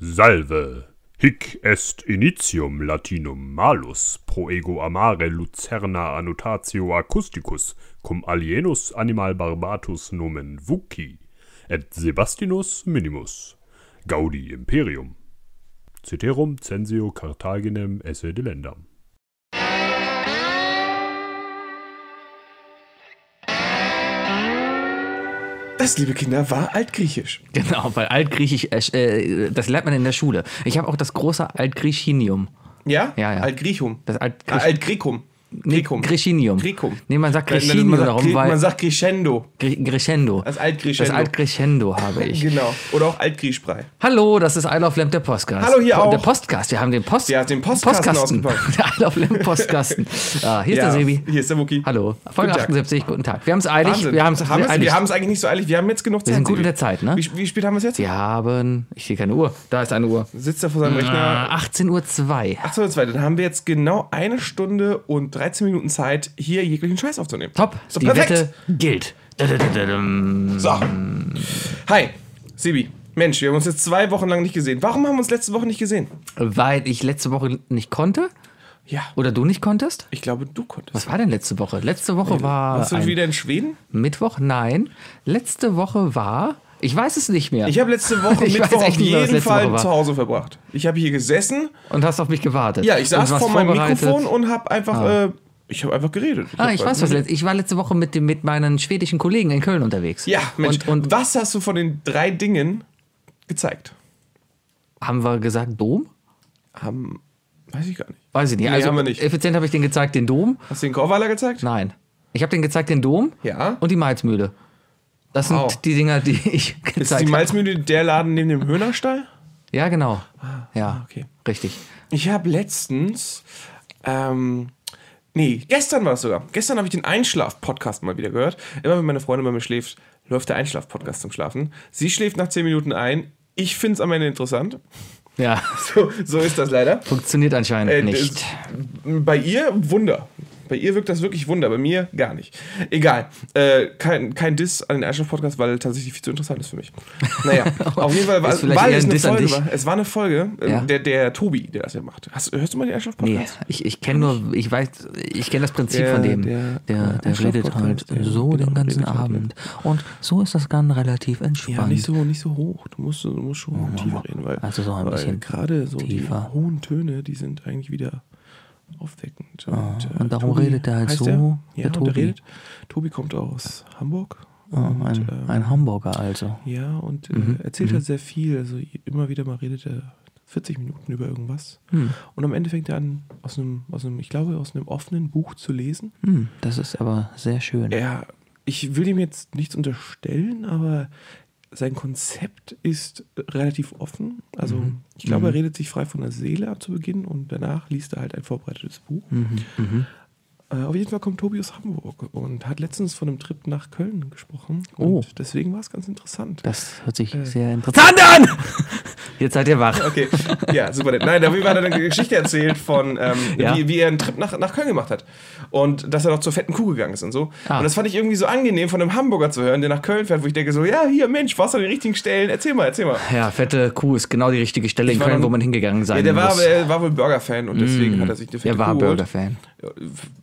Salve. Hic est initium Latinum malus pro ego amare lucerna annotatio acousticus cum alienus animal barbatus nomen vuci et Sebastinus minimus. Gaudi imperium. Ceterum censeo Carthaginem esse delendam Das, liebe Kinder, war altgriechisch. Genau, weil Altgriechisch, äh, das lernt man in der Schule. Ich habe auch das große Altgriechinium. Ja? Ja, ja. Altgriechum. Das Ah, Altgriech Altgrecum. Nee, Grecum. Grechinium. Grecum. Nee, man sagt Man Grechinium sagt, darum, weil man sagt Crescendo. Crescendo. Das Altcrescendo. Das Altcrescendo habe ich. Genau. Oder auch Altgrieschbrei. Hallo, das ist Isle of Lamp, der Postcast. Hallo, hier Der auch. Postcast, wir haben den Post Ja, den Postkasten ausgepackt. Der Isle of Lamp Postkasten. ah, hier ist der Sebi. Hier ist der Wookie. Hallo, Folge Guten Tag. 78, guten Tag. Wir haben es eilig. Wahnsinn. Wir haben es eilig. wir haben es eigentlich nicht so eilig. Wir haben jetzt genug Zeit. sind gut in der Zeit, ne? Wie, wie spät haben wir es jetzt? Wir haben, ich sehe keine Uhr, da ist eine Uhr. Sitzt er vor seinem Rechner. 18.02 Uhr. Achso, zwei. Dann haben wir jetzt genau eine Stunde und 13 Minuten Zeit, hier jeglichen Scheiß aufzunehmen. Top, doch die perfekt. Wette gilt. So. Hi, Sibi. Mensch, wir haben uns jetzt zwei Wochen lang nicht gesehen. Warum haben wir uns letzte Woche nicht gesehen? Weil ich letzte Woche nicht konnte Ja, oder du nicht konntest? ich glaube, du konntest. Was war denn letzte Woche? Letzte Woche war Warst du wieder in Schweden? Mittwoch? Nein. Letzte Woche war, ich weiß es nicht mehr. Ich habe letzte Woche Ich Mittwoch auf nicht jeden letzte Fall zu Hause verbracht. Ich habe hier gesessen. und hast auf mich gewartet. Ja, ich saß vor meinem. Mikrofon und habe einfach, äh, ich habe einfach geredet. Ah, hab ich weiß was. Ich war letzte Woche mit, dem, mit meinen schwedischen Kollegen in Köln unterwegs. Ja, Mensch. Und, und was hast du von den drei Dingen gezeigt? haben wir gesagt Dom? Haben, weiß ich gar nicht. Weiß ich nicht. Nee, also haben wir nicht. effizient habe ich den gezeigt, den Dom. Hast du den Korweiler gezeigt? Nein. Ich habe den gezeigt, den Dom Ja. und die Malzmühle. Das sind Wow. die Dinger, die ich Ist gezeigt die habe. Malzmühle der Laden neben dem Höhnerstall? Ja, genau. Ja, Ah, okay. richtig. Ich habe letztens, ähm, nee, gestern war es sogar. Gestern habe ich den Einschlaf-Podcast mal wieder gehört. Immer wenn meine Freundin bei mir schläft, läuft der Einschlaf-Podcast zum Schlafen. Sie schläft nach 10 Minuten ein. Ich finde es am Ende interessant. Ja, So, so ist das leider. funktioniert anscheinend Äh, nicht. Bei ihr Wunder. Bei ihr wirkt das wirklich Wunder, bei mir gar nicht. Egal. Äh, kein, kein Diss an den Einschlaf-Podcast, weil tatsächlich viel zu interessant ist für mich. Naja, auf jeden Fall war, es ein eine Folge war. Es war eine Folge, äh, Ja. der, der Tobi, der das ja macht. Hast, hörst du mal den Nee, Einschlaf-Podcast? ich, ich kenne nur, ich weiß, ich kenne das Prinzip Der- von dem. der- Der, der, der redet halt so genau, den ganzen halt, Abend. Und so ist das dann relativ entspannt. Ja, nicht so, nicht so hoch. Du musst, du musst schon tiefer reden, weil, Also so ein bisschen gerade so tiefer. die hohen Töne, die sind eigentlich wieder aufweckend. Und, äh, und darum redet er halt so, der? Ja, der Tobi. redet. Tobi kommt aus Hamburg. Ah, Und, ein, ähm, ein Hamburger also. Ja, und äh, Mhm, erzählt halt sehr viel. Also immer wieder mal redet er 40 Minuten über irgendwas. Hm. Und am Ende fängt er an, aus einem, aus einem, ich glaube, aus einem offenen Buch zu lesen. Hm, das ist aber sehr schön. Er, ich will ihm jetzt nichts unterstellen, aber sein Konzept ist relativ offen. Also Mhm. ich glaube, er redet sich frei von der Seele ab zu Beginn und danach liest er halt ein vorbereitetes Buch. Mhm, mhm. Äh, auf jeden Fall kommt Tobi aus Hamburg und hat letztens von einem Trip nach Köln gesprochen. Oh. Und deswegen war es ganz interessant. Das hört sich Äh. sehr interessant an! Jetzt seid ihr wach. Okay, ja, super nett. Nein, David hat er eine Geschichte erzählt von, ähm, Ja. wie, wie er einen Trip nach, nach Köln gemacht hat. Und dass er noch zur fetten Kuh gegangen ist und so. Ah. Und das fand ich irgendwie so angenehm, von einem Hamburger zu hören, der nach Köln fährt, wo ich denke so, ja, hier, Mensch, warst du an den richtigen Stellen? Erzähl mal, erzähl mal. Ja, fette Kuh ist genau die richtige Stelle in war Köln, noch- wo man hingegangen sein Ja, der war, muss. er war wohl Burger-Fan und deswegen hat er sich eine fette er war Kuh. Burger-Fan.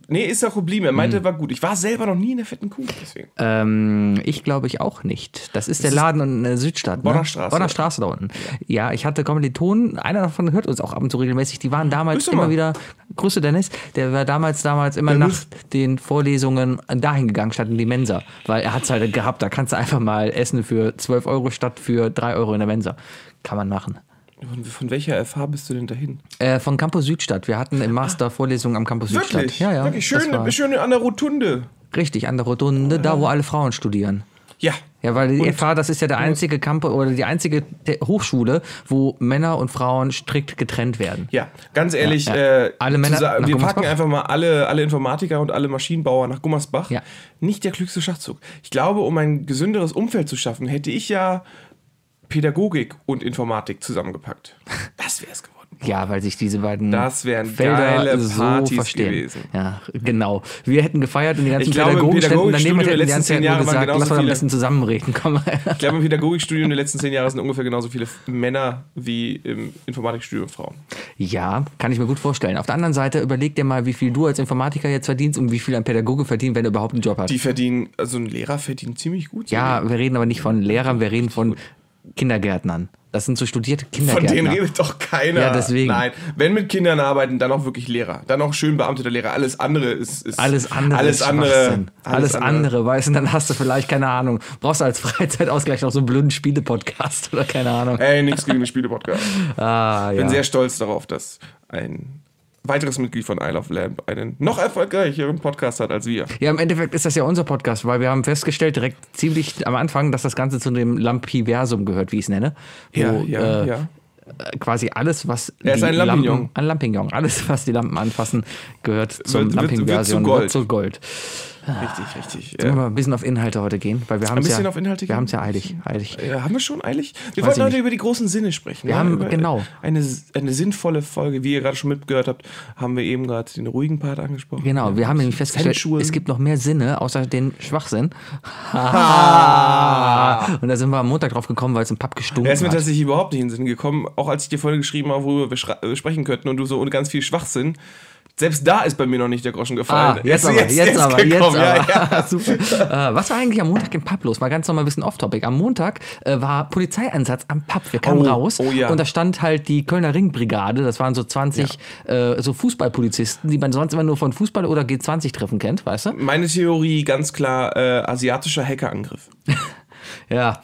Nee, ist auch geblieben. Er meinte, war gut. Ich war selber noch nie in der fetten Kuh, deswegen. Ähm, ich glaube ich auch nicht. Das ist der Laden in der Südstadt. Bonner ne? Straße. Bonner Straße da unten. Ja, ich hatte Kommilitonen, einer davon hört uns auch ab und zu regelmäßig. Die waren damals immer wieder, Grüße Dennis, der war damals, damals immer Der nach den Vorlesungen dahin gegangen, statt in die Mensa. Weil er hat es halt gehabt, da kannst du einfach mal essen für 12 Euro statt für 3 Euro in der Mensa. Kann man machen. Von, von welcher FH bist du denn dahin? Äh, von Campus Südstadt. Wir hatten im Master Vorlesungen am Campus Südstadt. Wirklich? Ja, ja. Wirklich schön, war schön an der Rotunde. richtig, an der Rotunde, da wo alle Frauen studieren. Ja. Ja, weil die Und- FH, das ist ja der einzige Campus oder die einzige Hochschule, wo Männer und Frauen strikt getrennt werden. Ja, ganz ehrlich, Ja, ja. Äh, Alle Männer sa- nach wir packen einfach mal alle, alle Informatiker und alle Maschinenbauer nach Gummersbach. Ja. Nicht der klügste Schachzug. Ich glaube, um ein gesünderes Umfeld zu schaffen, hätte ich ja Pädagogik und Informatik zusammengepackt. Das wäre es geworden. Ja, weil sich diese beiden Das wären Felder geile so Partys verstehen. gewesen. Ja, genau. Wir hätten gefeiert und die ganzen Ich glaube, Pädagogen standen daneben hätten die ganze letzten Zeit zehn nur gesagt, lass mal am besten zusammenreden. Komm. Ich glaube, im Pädagogikstudium der letzten zehn Jahre sind ungefähr genauso viele Männer wie im Informatikstudium Frauen. Ja, kann ich mir gut vorstellen. Auf der anderen Seite überleg dir mal, wie viel du als Informatiker jetzt verdienst und wie viel ein Pädagoge verdient, wenn er überhaupt einen Job hat. Die verdienen, also ein Lehrer verdient ziemlich gut. ja, wir reden aber nicht von Lehrern, wir reden von Kindergärtnern. Das sind so studierte Von Kindergärtner. denen redet doch keiner. Ja, deswegen. Nein, wenn mit Kindern arbeiten, dann auch wirklich Lehrer. Dann auch schön beamteter Lehrer. Alles andere ist. ist Alles andere, Alles andere. Schwachsinn. Alles, andere, weißt du, dann hast du vielleicht, keine Ahnung, brauchst du als Freizeitausgleich noch so einen blöden Spiele-Podcast oder keine Ahnung. Ey, nichts gegen den Spiele-Podcast. Ah, Ich bin ja. sehr stolz darauf, dass ein weiteres Mitglied von Isle of Lamp einen noch erfolgreicheren Podcast hat als wir. ja, im Endeffekt ist das ja unser Podcast, weil wir haben festgestellt, direkt ziemlich am Anfang, dass das Ganze zu dem Lampiversum gehört, wie ich es nenne. Wo, äh, ja. quasi alles, was Er ist die ein Lampignon. Lampen, ein Lampignon, alles, was die Lampen anfassen, gehört zum wird- wird Lamping-Version, zu Gold. wird zu Gold. Richtig, richtig. Wir Ja. mal ein bisschen auf Inhalte heute gehen, weil wir haben Ein bisschen ja, auf Inhalte wir gehen? haben es ja eilig, eilig. Ja, haben wir schon eilig? Wir Weiß wollten heute nicht. über die großen Sinne sprechen. Wir ja? haben- über genau. Eine, eine sinnvolle Folge, wie ihr gerade schon mitgehört habt, haben wir eben gerade den ruhigen Part angesprochen. Genau, wir haben nämlich festgestellt, Sensual. es gibt noch mehr Sinne außer den Schwachsinn. Und da sind wir am Montag drauf gekommen, weil es im Pub gestunken Er ist mir hat. tatsächlich überhaupt nicht in den Sinn gekommen, auch als ich dir vorhin geschrieben habe, worüber wir äh, sprechen könnten und du so ganz viel Schwachsinn. Selbst da ist bei mir noch nicht der Groschen gefallen. Ah, jetzt, Er aber, ist jetzt, aber, jetzt aber. Ja, ja. Super. Äh, was war eigentlich am Montag im Pub los? Mal ganz nochmal ein bisschen off-topic. Am Montag äh, war Polizeieinsatz am Pub. Wir kamen Oh, raus oh ja. und da stand halt die Kölner Ringbrigade. Das waren so 20 äh, so Fußballpolizisten, die man sonst immer nur von Fußball- oder G20-Treffen kennt, weißt du? Meine Theorie ganz klar äh, asiatischer Hackerangriff. Ja,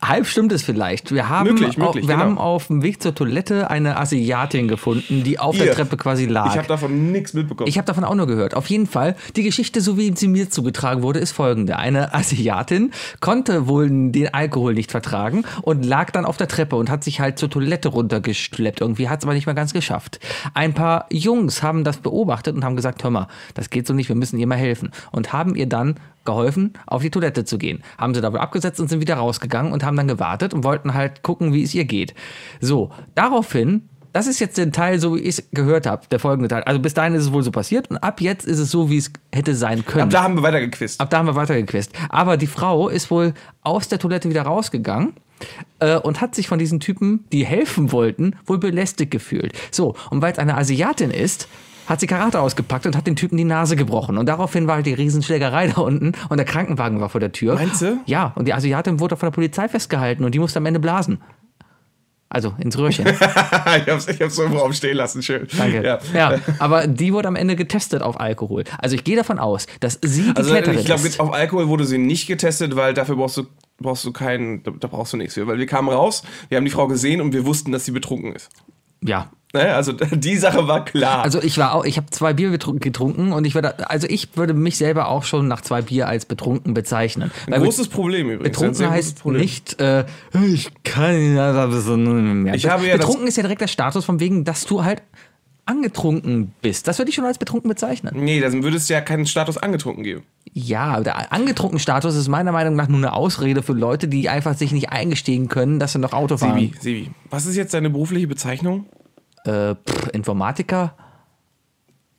halb stimmt es vielleicht. Wir haben, Möglich, au- möglich, wir genau. haben auf dem Weg zur Toilette eine Asiatin gefunden, die auf der Ihr. Treppe quasi lag. Ich habe davon nichts mitbekommen. Ich habe davon auch nur gehört. Auf jeden Fall, die Geschichte, so wie sie mir zugetragen wurde, ist folgende. Eine Asiatin konnte wohl den Alkohol nicht vertragen und lag dann auf der Treppe und hat sich halt zur Toilette runtergeschleppt. Irgendwie hat es aber nicht mehr ganz geschafft. Ein paar Jungs haben das beobachtet und haben gesagt, hör mal, das geht so nicht, wir müssen ihr mal helfen. Und haben ihr dann geholfen, auf die Toilette zu gehen. Haben sie da wohl abgesetzt und sind wieder rausgegangen und haben dann gewartet und wollten halt gucken, wie es ihr geht. So, daraufhin das ist jetzt der Teil, so wie ich es gehört habe, der folgende Teil. Also bis dahin ist es wohl so passiert und ab jetzt ist es so, wie es hätte sein können. Ab da haben wir weitergequist. Ab da haben wir weitergequist. Aber die Frau ist wohl aus der Toilette wieder rausgegangen äh, und hat sich von diesen Typen, die helfen wollten, wohl belästigt gefühlt. So, und weil es eine Asiatin ist, hat sie Karate ausgepackt und hat den Typen die Nase gebrochen. Und daraufhin war halt die Riesenschlägerei da unten und der Krankenwagen war vor der Tür. Meinst du? Ja, und die Asiatin wurde von der Polizei festgehalten und die musste am Ende blasen. Also ins Röhrchen. ich hab's, ich hab's so im Raum stehen lassen, schön. Danke. Ja. Ja. aber die wurde am Ende getestet auf Alkohol. Also ich gehe davon aus, dass sie die Also Täterin ich glaube, ist. auf Alkohol wurde sie nicht getestet, weil dafür brauchst du, brauchst du keinen, da, da brauchst du nichts für. Weil wir kamen raus, wir haben die Frau gesehen und wir wussten, dass sie betrunken ist. Ja. Ne? Also die Sache war klar. Also ich war auch, ich habe zwei Bier getrunken und ich würde, also ich würde mich selber auch schon nach zwei Bier als betrunken bezeichnen. Weil ein großes Problem übrigens. betrunken heißt Problem. nicht, äh, ich kann ja so mehr. Ich habe ja betrunken ist ja direkt der Status von wegen, dass du halt angetrunken bist. Das würde ich schon als betrunken bezeichnen. Nee, dann würde es ja keinen Status angetrunken geben. Ja, der angetrunken Status ist meiner Meinung nach nur eine Ausrede für Leute, die einfach sich nicht eingestehen können, dass sie noch Auto fahren. Sebi, Sebi, was ist jetzt deine berufliche Bezeichnung? Äh, pff, Informatiker?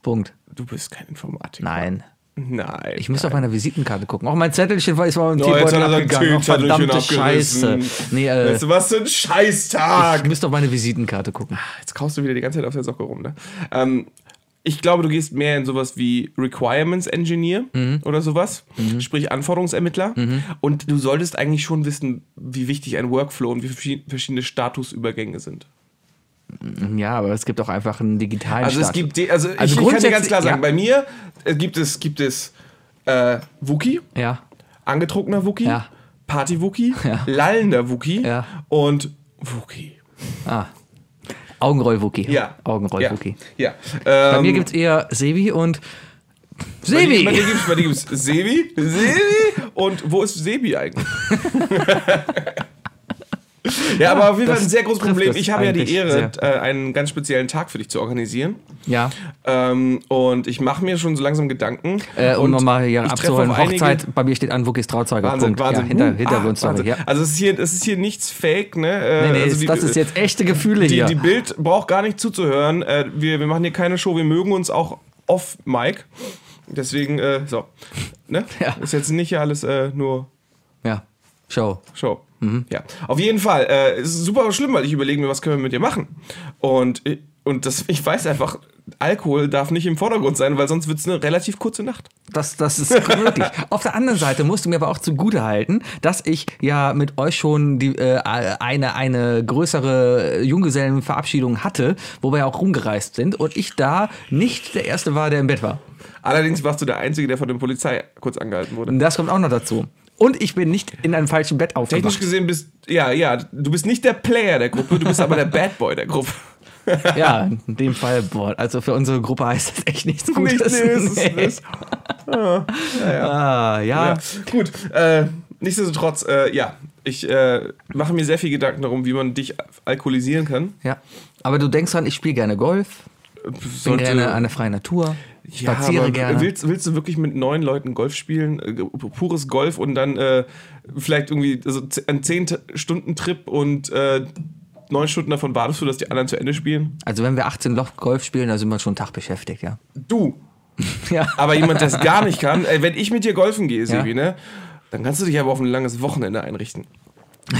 Punkt. Du bist kein Informatiker. Nein. Nein. Ich müsste auf meiner Visitenkarte gucken. Auch mein Zettelchen war ist mal im jetzt Teebeutel abgegangen. Oh, verdammte Scheiße. Nee, äh, Weißt du, was für ein ich Scheißtag. müsste auf meine Visitenkarte gucken. Jetzt kaust du wieder die ganze Zeit auf der Socke rum, ne? Ähm, ich glaube, du gehst mehr in sowas wie Requirements Engineer Mhm. oder sowas, sprich Anforderungsermittler. Und du solltest eigentlich schon wissen, wie wichtig ein Workflow und wie verschi- verschiedene Statusübergänge sind. Ja, aber es gibt auch einfach einen digitalen Also es Status. gibt, de- also, ich, Also ich kann dir ganz klar sagen, ja. bei mir äh, gibt es, gibt es äh, Wookie, Ja, angetrunkener Wookie, Ja. Party-Wookie, Ja. lallender Wookie und Wookie. ah. Augenroll-Wookie. Ja. Augenroll-Wookie. Ja. Bei Ähm, mir gibt es eher Sebi und Bei Sebi! bei dir gibt's, bei dir gibt's Sebi, Sebi und wo ist Sebi eigentlich? Ja, aber auf jeden Fall ein sehr großes Problem. Ich habe ja die Ehre, sehr. äh, einen ganz speziellen Tag für dich zu organisieren. Ja. Ähm, und ich mache mir schon so langsam Gedanken. Äh, um Und nochmal hier abzuholen, Hochzeit, bei mir steht an Wookies Trauzeuge. Wahnsinn, Punkt. Wahnsinn. Ja, hinter, Uh, Hintergrundstory, Wahnsinn. ja. Also es ist, hier, es ist hier nichts fake, ne? Äh, Nee, nee, also die- das ist jetzt echte Gefühle die, hier. die Bild braucht gar nicht zuzuhören. Äh, wir, wir machen hier keine Show, wir mögen uns auch off Mic. Deswegen, äh, so. Ne? Ja. Ist jetzt nicht alles äh, nur ja, Show. Show. Mhm. Ja. Auf jeden Fall. Äh, es ist super schlimm, weil ich überlege mir, was können wir mit dir machen. Und, äh, und das, ich weiß einfach, Alkohol darf nicht im Vordergrund sein, weil sonst wird es eine relativ kurze Nacht. Das, das ist wirklich. Auf der anderen Seite musst du mir aber auch zugute halten, dass ich ja mit euch schon die, äh, eine, eine größere Junggesellenverabschiedung hatte, wo wir ja auch rumgereist sind und ich da nicht der Erste war, der im Bett war. Allerdings warst du der Einzige, der von der Polizei kurz angehalten wurde. Das kommt auch noch dazu. Und ich bin nicht in einem falschen Bett Technisch aufgewacht. gesehen bist, ja, ja, du bist nicht der Player der Gruppe, du bist aber der Bad Boy der Gruppe. Ja, in dem Fall, boah, also für unsere Gruppe heißt das echt nichts Gutes. Nicht, nee, ist, Nee. ist, ah, ja, ja. Ah, ja. Ja, gut. Äh, nichtsdestotrotz, äh, ja, ich äh, mache mir sehr viel Gedanken darum, wie man dich alkoholisieren kann. ja. Aber du denkst dran, ich spiele gerne Golf, bin Sollte- gerne an der freien Natur, spaziere aber gerne. Willst, willst du wirklich mit neun Leuten Golf spielen? Äh, pures Golf und dann äh, vielleicht irgendwie also z- ein 10-Stunden-Trip und äh, neun Stunden davon wartest du, dass die anderen zu Ende spielen? Also wenn wir 18 Loch Golf spielen, dann sind wir schon einen Tag beschäftigt, ja. Du. Ja. Aber jemand, der es gar nicht kann, äh, wenn ich mit dir golfen gehe, Sebi, Ja. ne? Dann kannst du dich aber auf ein langes Wochenende einrichten.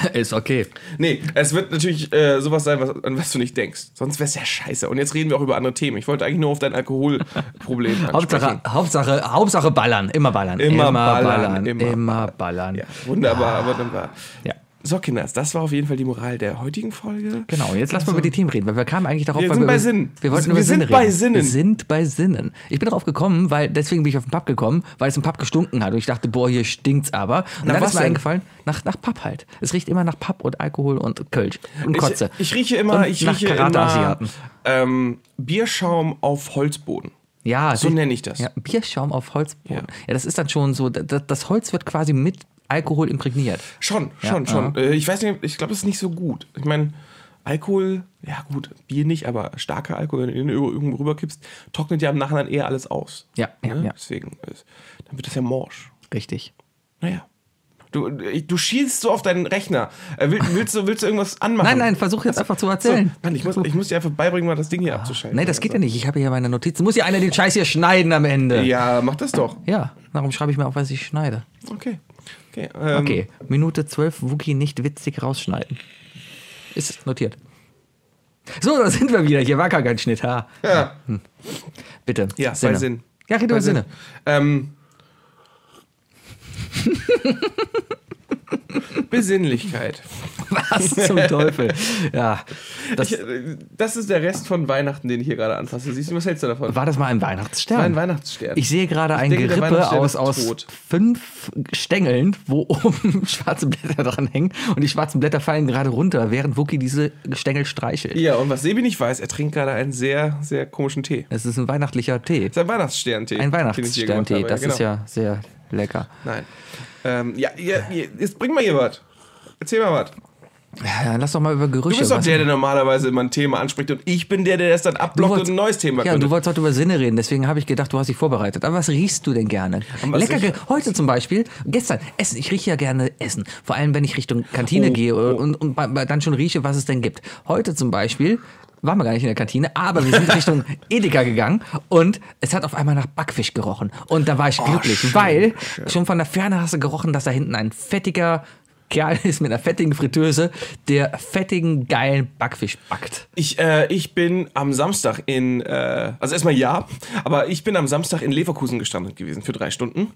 Ist okay. Nee, es wird natürlich äh, sowas sein, was, an was du nicht denkst. Sonst wär's ja scheiße. Und jetzt reden wir auch über andere Themen. Ich wollte eigentlich nur auf dein Alkoholproblem. Hauptsache, Hauptsache, Hauptsache ballern, immer ballern. Immer ballern, immer, immer ballern. Ja, wunderbar, aber dann war. Ja. So, Kinders, das war auf jeden Fall die Moral der heutigen Folge. Genau, jetzt lass mal über die Themen reden, weil wir kamen eigentlich darauf, Wir weil sind wir bei Sinnen. Wir wollten Wir über sind Sinne bei reden. Sinnen. Wir sind bei Sinnen. Ich bin darauf gekommen, weil deswegen bin ich auf den Pub gekommen, weil es im Pub gestunken hat und ich dachte, boah, hier stinkt's aber. Und Nach dann ist mir denn? eingefallen, nach, nach Pub halt. Es riecht immer nach Pub und Alkohol und Kölsch und Kotze. Ich, ich rieche immer, Und ich nach rieche immer ähm, Bierschaum auf Holzboden. Ja, So nenne ich das. Ja, Bierschaum auf Holzboden. Ja. Ja. das ist dann schon so, das, das Holz wird quasi mit Alkohol imprägniert. Schon, Ja, schon, schon. aha. Äh, Ich weiß nicht, ich glaube, es ist nicht so gut. Ich meine, Alkohol, ja gut, Bier nicht, aber starker Alkohol, wenn du ihn irgendwo rüberkippst, trocknet ja im Nachhinein eher alles aus. Ja, ja, Ne? ja. Deswegen, äh, dann wird das ja morsch. Richtig. Naja. Du, du schießt so auf deinen Rechner. Äh, will- Willst du, willst du irgendwas anmachen? Nein, nein, versuch jetzt einfach zu So, erzählen. Mann, ich muss, ich muss dir einfach beibringen, mal das Ding hier abzuschalten. Nee, das geht ja nicht. Ich habe hier meine Notizen. Muss ja einer den Scheiß hier schneiden am Ende. Ja, mach das doch. Ja, darum schreibe ich mir auf, was ich schneide. Okay. Okay. Ähm, Okay, Minute 12, Wookie nicht witzig rausschneiden. Ist notiert. So, da sind wir wieder. Hier war gar kein Schnitt. Ha. Ja, Bitte. ja bei Sinn. Ja, red Bei über Sinne. Ähm, Besinnlichkeit. Was zum Teufel? Ja. Das, Ich, das ist der Rest von Weihnachten, den ich hier gerade anfasse. Siehst du, was hältst du davon? war das mal ein War Weihnachtsstern? ein Weihnachtsstern. Ich sehe gerade ein denke, Gerippe aus, aus fünf Stängeln, wo oben schwarze Blätter dran hängen. Und die schwarzen Blätter fallen gerade runter, während Wookie diese Stängel streichelt. ja, und was Sebi nicht weiß, er trinkt gerade einen sehr, sehr komischen Tee. Es ist ein weihnachtlicher Tee. Das ist ein Weihnachtssterntee. Ein habe. Das genau. ist ja sehr lecker. Nein. Ähm, ja, ja, jetzt bring mal hier was. Erzähl mal was. Ja, lass doch mal über Gerüche. Du bist doch der, der normalerweise immer ein Thema anspricht und ich bin der, der das dann abblockt wolltest- und ein neues Thema Ja, gründet. du wolltest heute über Sinne reden, deswegen habe ich gedacht, du hast dich vorbereitet. Aber was riechst du denn gerne? Lecker, ge- heute zum Beispiel, gestern, Essen. Ich rieche ja gerne Essen. Vor allem, wenn ich Richtung Kantine Oh, gehe oh. und, und bei- dann schon rieche, was es denn gibt. Heute zum Beispiel waren wir gar nicht in der Kantine, aber wir sind Richtung Edeka gegangen und es hat auf einmal nach Backfisch gerochen. Und da war ich glücklich, Oh, schön, weil schon von der Ferne hast du gerochen, dass da hinten ein fettiger Kerl ist mit einer fettigen Fritteuse, der fettigen, geilen Backfisch backt. Ich, äh, ich bin am Samstag in, äh, also erstmal ja, aber ich bin am Samstag in Leverkusen gestrandet gewesen für drei Stunden.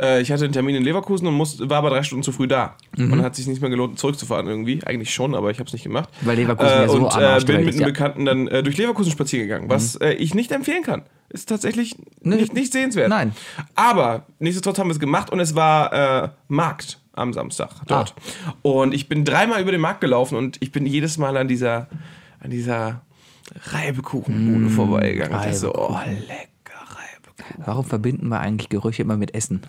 Äh, ich hatte einen Termin in Leverkusen und musste, war aber drei Stunden zu früh da. Mhm. Und hat sich nicht mehr gelohnt, zurückzufahren irgendwie. Eigentlich schon, aber ich habe es nicht gemacht. Weil Leverkusen ja so und äh, bin mit einem ja. Mhm. Bekannten dann äh, durch Leverkusen spazieren gegangen, was äh, ich nicht empfehlen kann. Ist tatsächlich nicht, nicht sehenswert. Nein. Aber nichtsdestotrotz haben wir es gemacht und es war äh, Markt am Samstag dort. Ah. Und ich bin dreimal über den Markt gelaufen und ich bin jedes Mal an dieser, an dieser Reibekuchenbude vorbeigegangen. Und dachte so, oh, lecker Reibekuchen. Warum verbinden wir eigentlich Gerüche immer mit Essen?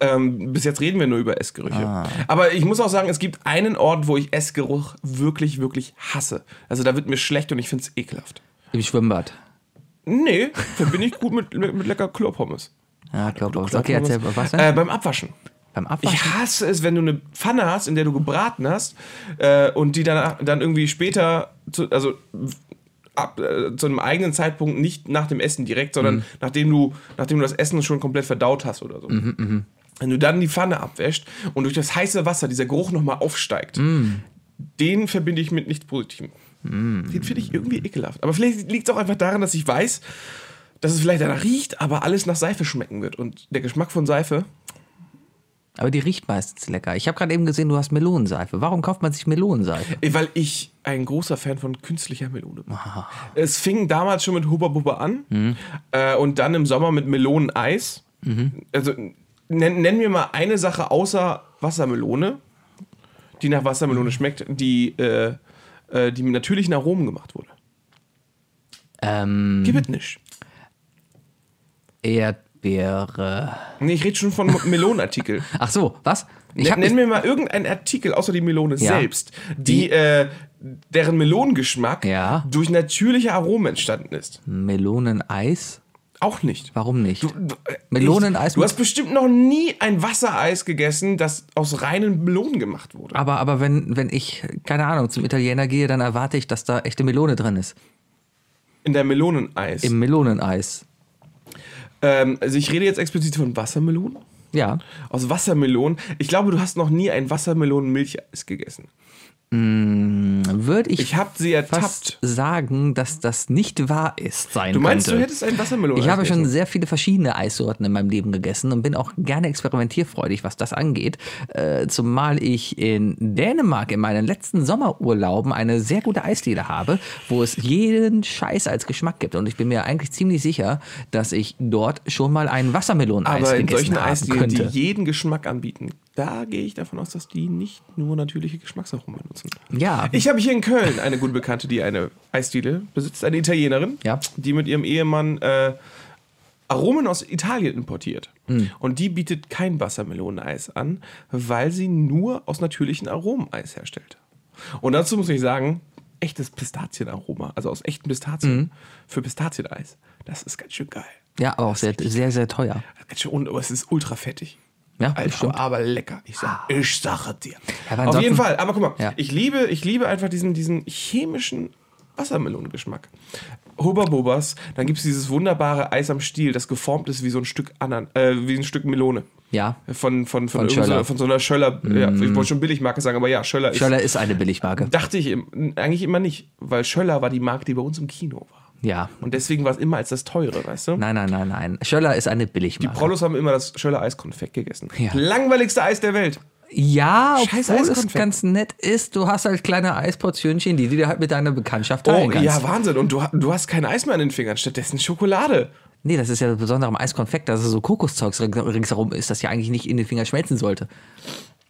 Ähm, bis jetzt reden wir nur über Essgerüche. Ah. Aber ich muss auch sagen, es gibt einen Ort, wo ich Essgeruch wirklich, wirklich hasse. Also da wird mir schlecht und ich finde es ekelhaft. Im Schwimmbad. Nee, verbinde ich gut mit, mit, mit lecker Klopommes. Ja, Körper. Okay, erzähl, was denn? Äh, beim Abwaschen. Beim Ich Abwaschen? hasse es, wenn du eine Pfanne hast, in der du gebraten hast äh, und die dann, dann irgendwie später, zu, also ab, äh, zu einem eigenen Zeitpunkt nicht nach dem Essen direkt, sondern Mhm. nachdem, du, nachdem du das Essen schon komplett verdaut hast oder so. Mhm, Wenn du dann die Pfanne abwäscht und durch das heiße Wasser dieser Geruch nochmal aufsteigt, Mhm. den verbinde ich mit nichts Positivem. Den finde ich irgendwie ekelhaft. Aber vielleicht liegt es auch einfach daran, dass ich weiß, dass es vielleicht danach riecht, aber alles nach Seife schmecken wird. Und der Geschmack von Seife, Aber die riecht meistens lecker. Ich habe gerade eben gesehen, du hast Melonenseife. Warum kauft man sich Melonenseife? Weil ich ein großer Fan von künstlicher Melone bin. Es fing damals schon mit Hubba Bubba an äh, und dann im Sommer mit Meloneneis. Also nenn, nenn mir mal eine Sache außer Wassermelone, die nach Wassermelone schmeckt, die, äh, äh, die mit natürlichen Aromen gemacht wurde. Ähm, Gib es nicht. Erdbeere. Nee, ich rede schon von Melonenartikel. Ach so, was? Ich Nenn, mir mal irgendeinen Artikel außer die Melone Ja. selbst, die, äh, deren Melonengeschmack Ja. durch natürliche Aromen entstanden ist. Meloneneis? Auch nicht. Warum nicht? Du, äh, Meloneneis du hast bestimmt noch nie ein Wassereis gegessen, das aus reinen Melonen gemacht wurde. Aber, aber wenn, wenn ich, keine Ahnung, zum Italiener gehe, dann erwarte ich, dass da echte Melone drin ist. In der Meloneneis. Im Meloneneis. Ähm, also ich rede jetzt explizit von Wassermelonen. Ja. Aus Wassermelonen. Ich glaube, du hast noch nie ein Wassermelonen-Milcheis gegessen. Würde ich, Ich habe sie fast sagen, dass das nicht wahr ist sein Du meinst, könnte. du hättest ein Wassermelonen Ich habe schon sehr viele verschiedene Eissorten in meinem Leben gegessen und bin auch gerne experimentierfreudig, was das angeht. Äh, zumal ich in Dänemark in meinen letzten Sommerurlauben eine sehr gute Eisdiele habe, wo es jeden Scheiß als Geschmack gibt. Und ich bin mir eigentlich ziemlich sicher, dass ich dort schon mal ein Wassermeloneneis Aber in gegessen solchen Eisdielen, die jeden Geschmack anbieten, da gehe ich davon aus, dass die nicht nur natürliche Geschmacksaromen benutzen. Ja, Ich habe hier in Köln eine gute Bekannte, die eine Eisdiele besitzt, eine Italienerin, Ja. die mit ihrem Ehemann äh, Aromen aus Italien importiert. Hm. Und die bietet kein Wassermeloneneis an, weil sie nur aus natürlichen Aromen Eis herstellt. Und dazu muss ich sagen, echtes Pistazienaroma, also aus echten Pistazien Hm. für Pistazieneis, das ist ganz schön geil. ja, aber auch sehr, sehr, sehr teuer. Ganz schön, und aber es ist ultra fettig. Ja, Alter, aber lecker. Ich, sag, ich sage dir. Ja, Auf jeden Fall. Aber guck mal, Ja. ich, liebe, ich liebe einfach diesen, diesen chemischen Wassermelonengeschmack. Hubba Bubas, dann gibt es dieses wunderbare Eis am Stiel, das geformt ist wie so ein Stück Anan äh, wie ein Stück Melone. Ja. Von, von, von, Von so, von so einer Schöller, ja, ich wollte schon Billigmarke sagen, aber ja, Schöller ist. Schöller ist eine Billigmarke. Dachte ich eigentlich immer nicht, weil Schöller war die Marke, die bei uns im Kino war. Ja. Und deswegen war es immer als das teure, weißt du? Nein, nein, nein, nein. Schöller ist eine Die Billigmarke. Prollos haben immer das Schöller Eiskonfekt gegessen. Ja. Langweiligste Eis der Welt. Ja, Scheiß obwohl es ganz nett ist. Du hast halt kleine Eisportionchen, die du dir halt mit deiner Bekanntschaft teilen Oh, kannst. ja, Wahnsinn. Und du, du hast kein Eis mehr an den Fingern, stattdessen Schokolade. Nee, das ist ja das Besondere am Eiskonfekt, dass es so Kokoszeugs rings- ringsherum ist, das ja eigentlich nicht in den Finger schmelzen sollte.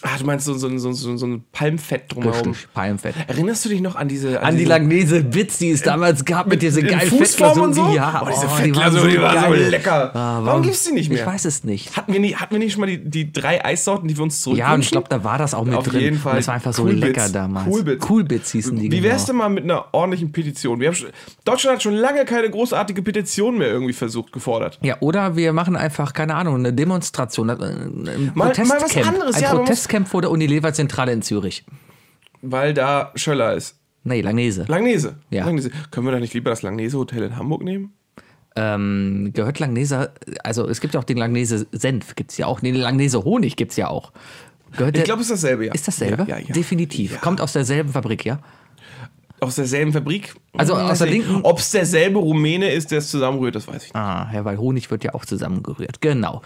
Ah, du meinst so, so, so, so, so ein Palmfett drumherum. Richtig, Palmfett. Erinnerst du dich noch an diese... An die diese- Langnese Bits, die es damals gab, mit dieser in geilen Fußform und so? Ja, oh, diese oh, die war so geil. lecker. Ah, warum gibt's die nicht mehr? Ich weiß es nicht. Hatten wir, nie, hatten wir nicht schon mal die, die drei Eissorten, die wir uns zurück Ja, und ich glaube, da war das auch mit Auf drin. jeden Fall. Und das war einfach so lecker damals. Coolbits. Coolbits hießen die. Wie wär's genau. denn mal mit einer ordentlichen Petition? Wir haben schon, Deutschland hat schon lange keine großartige Petition mehr irgendwie versucht, gefordert. Ja, oder wir machen einfach, keine Ahnung, eine Demonstration, ein ein Mal- mal was anderes, ein ja, Protestcamp vor der Unilever-Zentrale in Zürich. Weil da Schöller ist. Nee, Langnese. Langnese. Ja. Langnese. Können wir da nicht lieber das Langnese Hotel in Hamburg nehmen? Ähm, gehört Langnese, also es gibt ja auch den Langnese Senf, gibt's ja auch, den Langnese Honig gibt's ja auch. Gehört Ich glaube, es ist dasselbe, ja. ist dasselbe? Ja, ja, ja. Definitiv. Ja. Kommt aus derselben Fabrik, ja? Aus derselben Fabrik? Also aus der linken- Ob es derselbe Rumäne ist, der es zusammenrührt, das weiß ich nicht. Ah, ja, weil Honig wird ja auch zusammengerührt. Genau.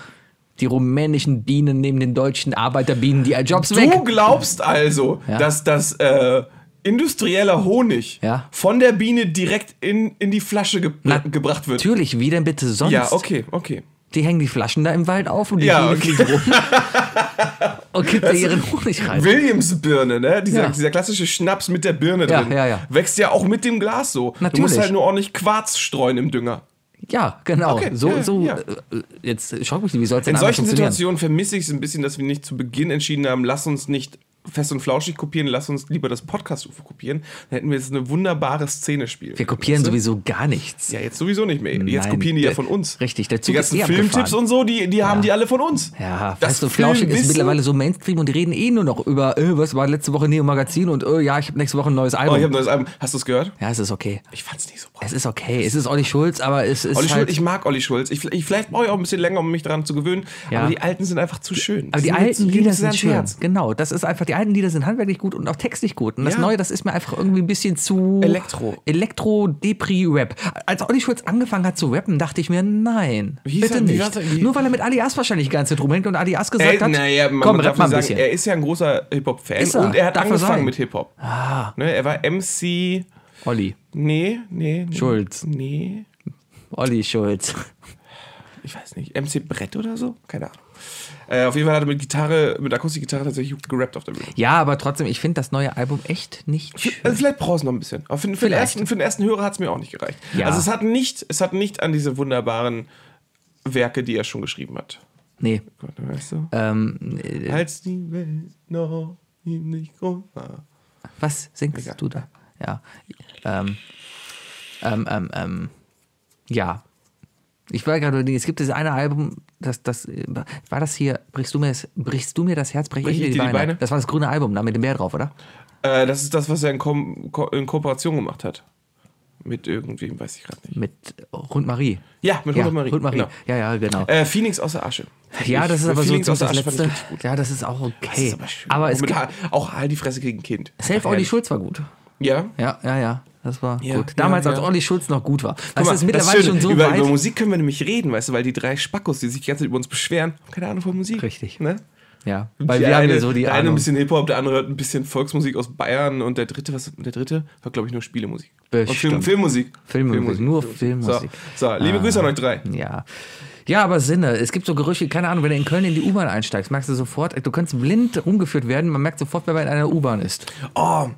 Die rumänischen Bienen nehmen den deutschen Arbeiterbienen die Jobs weg. Du glaubst also, Ja. dass das äh, industrieller Honig Ja. von der Biene direkt in, in die Flasche ge Na, gebracht wird? Natürlich, wie denn bitte sonst? Ja, okay, okay. Die hängen die Flaschen da im Wald auf und die Ja, Biene okay. fliegt rum und kippt da ihren Honig rein. Williams-Birne, ne? Dieser, Ja. dieser klassische Schnaps mit der Birne Ja, drin. ja, ja. Wächst ja auch mit dem Glas so. Du Natürlich. musst halt nur ordentlich Quarz streuen im Dünger. Ja, genau. Okay, so, so, ja. äh, jetzt schock mich nicht, wie soll es denn In solchen? Situationen vermisse ich es ein bisschen, dass wir nicht zu Beginn entschieden haben, lass uns nicht fest und flauschig kopieren, lass uns lieber das Podcast-UFO kopieren. Dann hätten wir jetzt eine wunderbare Szene spielen. Wir kopieren Weißt du? sowieso gar nichts. Ja, jetzt sowieso nicht mehr. Jetzt Nein, kopieren die ja von uns. richtig, der Die Zug ist ganzen eh Filmtipps und so, die, die haben die alle von uns. Ja, Das fest und flauschig ist mittlerweile so Mainstream und die reden eh nur noch über, äh, was war letzte Woche Neo Magazin und äh, ja, ich habe nächste Woche ein neues Oh, Album. ich habe ein neues Album. Hast du es gehört? ja, es ist okay. Ich fand's nicht so brav. Es ist okay. Es ist Olli Schulz, aber es ist Olli halt, Schulz, ich mag Olli Schulz. Ich, ich, vielleicht brauche ich auch ein bisschen länger, um mich daran zu gewöhnen. Ja. Aber die alten sind einfach zu schön. aber die sind alten Lieder sind schön. Genau, das ist einfach, die alten Lieder sind handwerklich gut und auch textlich gut. Und das Ja. Neue, das ist mir einfach irgendwie ein bisschen zu... Elektro. Elektro-Depri-Rap. Als Olli Schulz angefangen hat zu rappen, dachte ich mir, nein, Wie bitte nicht. Wie- Nur weil er mit Alias wahrscheinlich die ganze Zeit rumhängt und Alias gesagt Ey, hat, naja, man komm, rapp mal ein nicht bisschen. sagen, er ist ja ein großer Hip-Hop-Fan er? und er hat Darf angefangen sein? mit Hip-Hop. Ah. Ne, er war MC. Olli. Nee, nee. nee Schulz. Nee. Olli Schulz. Ich weiß nicht. MC Brett oder so? Keine Ahnung. Äh, auf jeden Fall hat er mit Gitarre, mit Akustikgitarre tatsächlich gerappt auf der Bühne. Ja, aber trotzdem, ich finde das neue Album echt nicht schön. Also vielleicht brauchst du noch ein bisschen. Aber für, für, den, Vielleicht. ersten, für den ersten Hörer hat es mir auch nicht gereicht. Ja. Also es hat nicht, es hat nicht an diese wunderbaren Werke, die er schon geschrieben hat. Nee. Gott, weißt du? Ähm, äh, Als die Welt noch nicht groß war. was singst Egal. du da? Ja. Ähm, ähm, ähm, ähm, ja. Ich war gerade es gibt dieses eine Album, das, das, war das hier, brichst du mir das, brichst du mir das Herz, brech, ich dir die, Beine. Beine? Das war das grüne Album, da mit dem Bär drauf, oder? Äh, das ist das, was er in, Ko Ko in Kooperation gemacht hat. Mit irgendwem, weiß ich gerade nicht. Mit Rund Marie. Ja, mit Ja, Rund Marie. Rund Marie. Genau. Ja, ja, genau. Äh, Phoenix aus der Asche. ja, das ist aber so Phoenix aus das der Asche letzte. ich. Ja, das ist auch okay. Das ist aber aber es gibt, auch Halt die Fresse gegen Kind. Safe Ach, Olli. Schulz war gut. Ja. Ja, ja, ja. Das war Ja, gut. Damals, ja, als. Olli Schulz noch gut war. Das mal, ist mittlerweile schön. schon so über, weit. über Musik können wir nämlich reden, weißt du, weil die drei Spackos, die sich die ganze Zeit über uns beschweren, haben keine Ahnung von Musik. Richtig. Ne? ja, weil Die wir haben eine, ja so die der eine ein bisschen Hip-Hop, der andere hört ein bisschen Volksmusik aus Bayern und der dritte, was der dritte hört, glaube ich, nur Spielemusik. Und Film, Bestimmt. Filmmusik. Filmmusik, nur Filmmusik. So, so liebe Grüße an euch drei. Ja. Ja, aber Sinne. Es gibt so Gerüche, keine Ahnung, wenn du in Köln in die U-Bahn einsteigst, merkst du sofort, du kannst blind rumgeführt werden, man merkt sofort, wer in einer U-Bahn ist. Oh,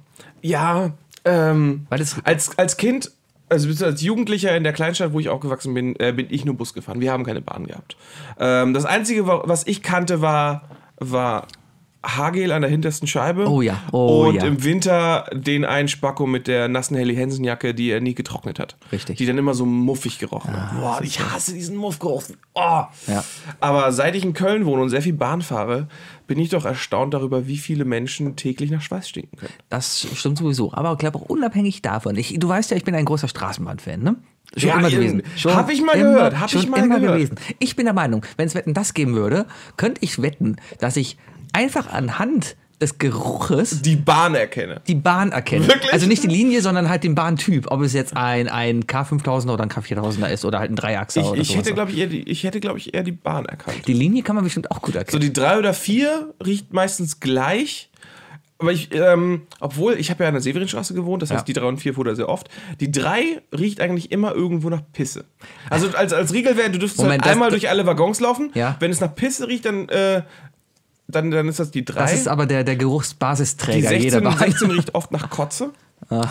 ja, ähm, als, als Kind, also als Jugendlicher in der Kleinstadt, wo ich aufgewachsen bin, äh, bin ich nur Bus gefahren. Wir haben keine Bahn gehabt. Ähm, das Einzige, wa- was ich kannte, war, war Haargel an der hintersten Scheibe. Oh ja, oh und ja. im Winter den einen Spacko mit der nassen Helly Hansen Jacke, die er nie getrocknet hat. Richtig. Die dann immer so muffig gerochen hat. Boah, ich hasse diesen Muffgeruch. Oh. Ja. Aber seit ich in Köln wohne und sehr viel Bahn fahre, bin ich doch erstaunt darüber, wie viele Menschen täglich nach Schweiß stinken können. Das stimmt sowieso. Aber ich glaube auch unabhängig davon. Ich, du weißt ja, ich bin ein großer Straßenbahn-Fan, ne? Schon Ja, immer gewesen. Schon Hab ich mal immer, gehört, hab schon ich mal immer gehört. gewesen. Ich bin der Meinung, wenn es Wetten das geben würde, könnte ich wetten, dass ich einfach anhand des Geruches Die Bahn erkenne. die Bahn erkenne. Wirklich? Also nicht die Linie, sondern halt den Bahntyp. Ob es jetzt ein, ein K5000er oder ein K4000er ist oder halt ein Dreiachser Ich, oder ich hätte, glaube ich, eher die, ich hätte, glaube ich, eher die Bahn erkannt. die Linie kann man bestimmt auch gut So erkennen. die drei oder vier riecht meistens gleich. Aber ich, ähm, obwohl, ich habe ja an der Severinstraße gewohnt, das heißt, Ja. die drei und vier fuhr da sehr oft. Die drei riecht eigentlich immer irgendwo nach Pisse. Also als, als Regelwert, du dürftest Moment, halt einmal durch alle Waggons laufen. Ja. Wenn es nach Pisse riecht, dann, äh, dann, dann ist das die drei. das ist aber der, der die Geruchsbasisträger jeder 16, Bahn. 16 riecht oft nach Kotze.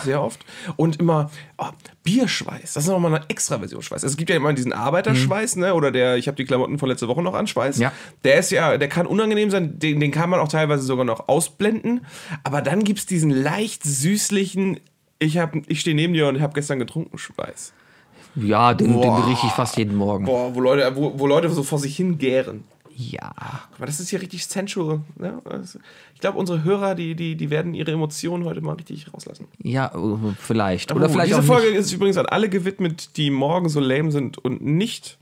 Sehr oft. Und immer oh, Bierschweiß. Das ist nochmal eine extra Version Schweiß. Also es gibt ja immer diesen Arbeiterschweiß, ne? Oder der, ich habe die Klamotten von letzter Woche noch an Schweiß. Ja. Der ist ja, der kann unangenehm sein, den, den kann man auch teilweise sogar noch ausblenden. Aber dann gibt es diesen leicht süßlichen, ich, hab, ich stehe neben dir und habe gestern getrunken Schweiß. Ja, den, den rieche ich fast jeden Morgen. Boah, wo Leute, wo, wo Leute so vor sich hin gären. Ja. Aber das ist hier richtig sensual. Ne? Ich glaube, unsere Hörer, die, die, die werden ihre Emotionen heute mal richtig rauslassen. Ja, äh, vielleicht. Oder Oh, vielleicht diese Folge nicht. ist übrigens an alle gewidmet, die morgen so lame sind und nicht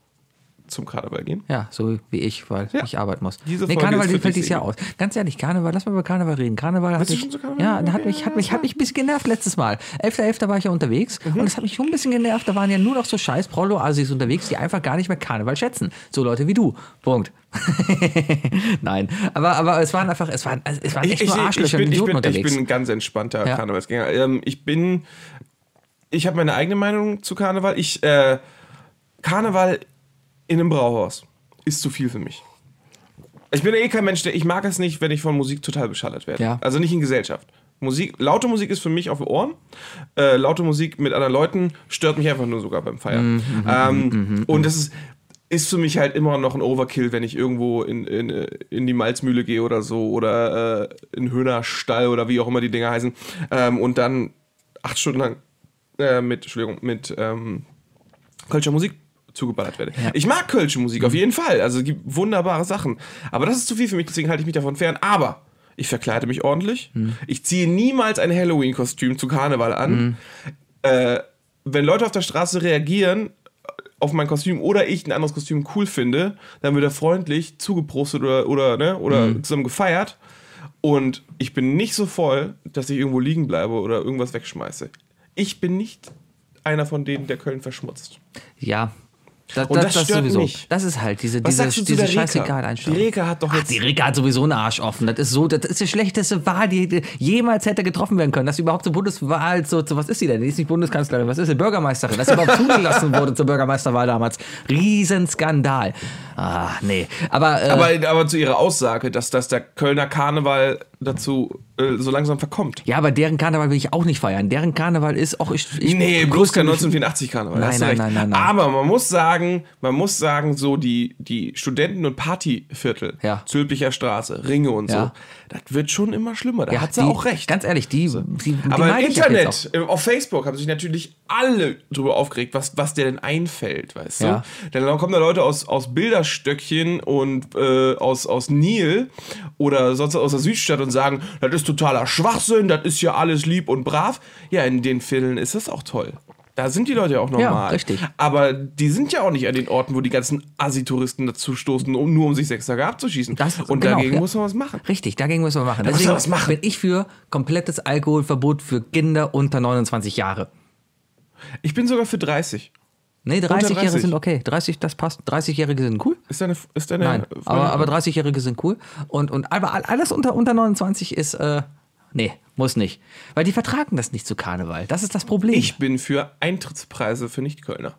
zum Karneval gehen. Ja, so wie ich, weil Ja. ich arbeiten muss. Diese nee, Folge Karneval fällt dieses Jahr aus. Ganz ehrlich, Karneval, lass mal über Karneval reden. Karneval hat mich, Karneval? ja, hat mich, hat mich, hat mich ein bisschen genervt letztes Mal. 11.11. war ich ja unterwegs und es hat mich schon ein bisschen genervt. Da waren ja nur noch so scheiß Prolo-Asis unterwegs, die einfach gar nicht mehr Karneval schätzen. So Leute wie du. Punkt. Nein, aber, aber es waren einfach, es waren, es waren echt nur Arschlöcher ich, und bin, ich, bin, ich unterwegs. bin ein ganz entspannter Ja. Karnevalsgänger. Ähm, ich bin. Ich habe meine eigene Meinung zu Karneval. Ich, äh, Karneval in einem Brauhaus ist zu viel für mich. Ich bin eh kein Mensch, der. Ich mag es nicht, wenn ich von Musik total beschallert werde. Ja. Also nicht in Gesellschaft. Musik, laute Musik ist für mich auf den Ohren. Äh, laute Musik mit anderen Leuten stört mich einfach nur sogar beim Feiern. ähm, und das ist, ist für mich halt immer noch ein Overkill, wenn ich irgendwo in, in, äh, in die Malzmühle gehe oder so oder äh, in Höhnerstall oder wie auch immer die Dinger heißen ähm, und dann acht Stunden lang äh, mit, Entschuldigung, mit ähm, Kölscher Musik zugeballert werde. Ich mag Kölsche Musik auf jeden Fall, also es gibt wunderbare Sachen, aber das ist zu viel für mich, deswegen halte ich mich davon fern, aber ich verkleide mich ordentlich, ich ziehe niemals ein Halloween-Kostüm zu Karneval an, äh, wenn Leute auf der Straße reagieren auf mein Kostüm oder ich ein anderes Kostüm cool finde, dann wird er freundlich zugeprostet oder, oder, ne, oder zusammen gefeiert. Und ich bin nicht so voll, dass ich irgendwo liegen bleibe oder irgendwas wegschmeiße. Ich bin nicht einer von denen, der Köln verschmutzt. Ja. Das, Und das stört mich. Das ist halt diese, Was diese, diese scheißegal Die Einstellung. Reka hat doch Ach, jetzt... die Rika hat sowieso einen Arsch offen. Das ist so, das ist die schlechteste Wahl, die die jemals hätte getroffen werden können. Dass sie überhaupt zur Bundeswahl, so, zu, was ist sie denn? Die ist nicht Bundeskanzlerin, was ist sie? Bürgermeisterin. Dass sie überhaupt zugelassen wurde zur Bürgermeisterwahl damals. Riesenskandal. Ah, nee. Aber, äh, aber, aber zu ihrer Aussage, dass, dass der Kölner Karneval dazu äh, so langsam verkommt. ja, aber deren Karneval will ich auch nicht feiern. Deren Karneval ist auch ich. ich Nee, bloß kein 1984 Karneval. Nein, nein, nein, nein, nein. Aber man muss sagen, man muss sagen, so die, die Studenten- und Partyviertel, Ja. Zülpicher Straße, Ringe und Ja. so, das wird schon immer schlimmer. Da Ja, hat sie die- auch recht. Ganz ehrlich, die, die, die Aber im Internet, äh, auf Facebook, haben sich natürlich alle drüber aufgeregt, was, was dir denn einfällt, weißt Ja. du? Denn dann kommen da Leute aus, aus Bilderstöckchen und äh, aus, aus Nil oder sonst aus der Südstadt und sagen, das ist totaler Schwachsinn, das ist ja alles lieb und brav. Ja, in den Vierteln ist das auch toll. Da sind die Leute ja auch normal. richtig. Aber die sind ja auch nicht an den Orten, wo die ganzen Assi-Touristen dazu stoßen, um, nur um sich sechs Tage abzuschießen. Das- und genau, dagegen ja. muss man was machen. Richtig, dagegen müssen wir machen. wir Deswegen was machen. bin ich für komplettes Alkoholverbot für Kinder unter 29 Jahre. Ich bin sogar für 30. Nee, 30-Jährige 30. sind okay. 30, das passt. 30-Jährige sind cool. Ist deine, ist deine Nein, aber, aber 30-Jährige sind cool. Und, und aber alles unter, unter 29 ist, äh, nee, muss nicht. Weil die vertragen das nicht zu Karneval. Das ist das Problem. Ich bin für Eintrittspreise für Nicht-Kölner.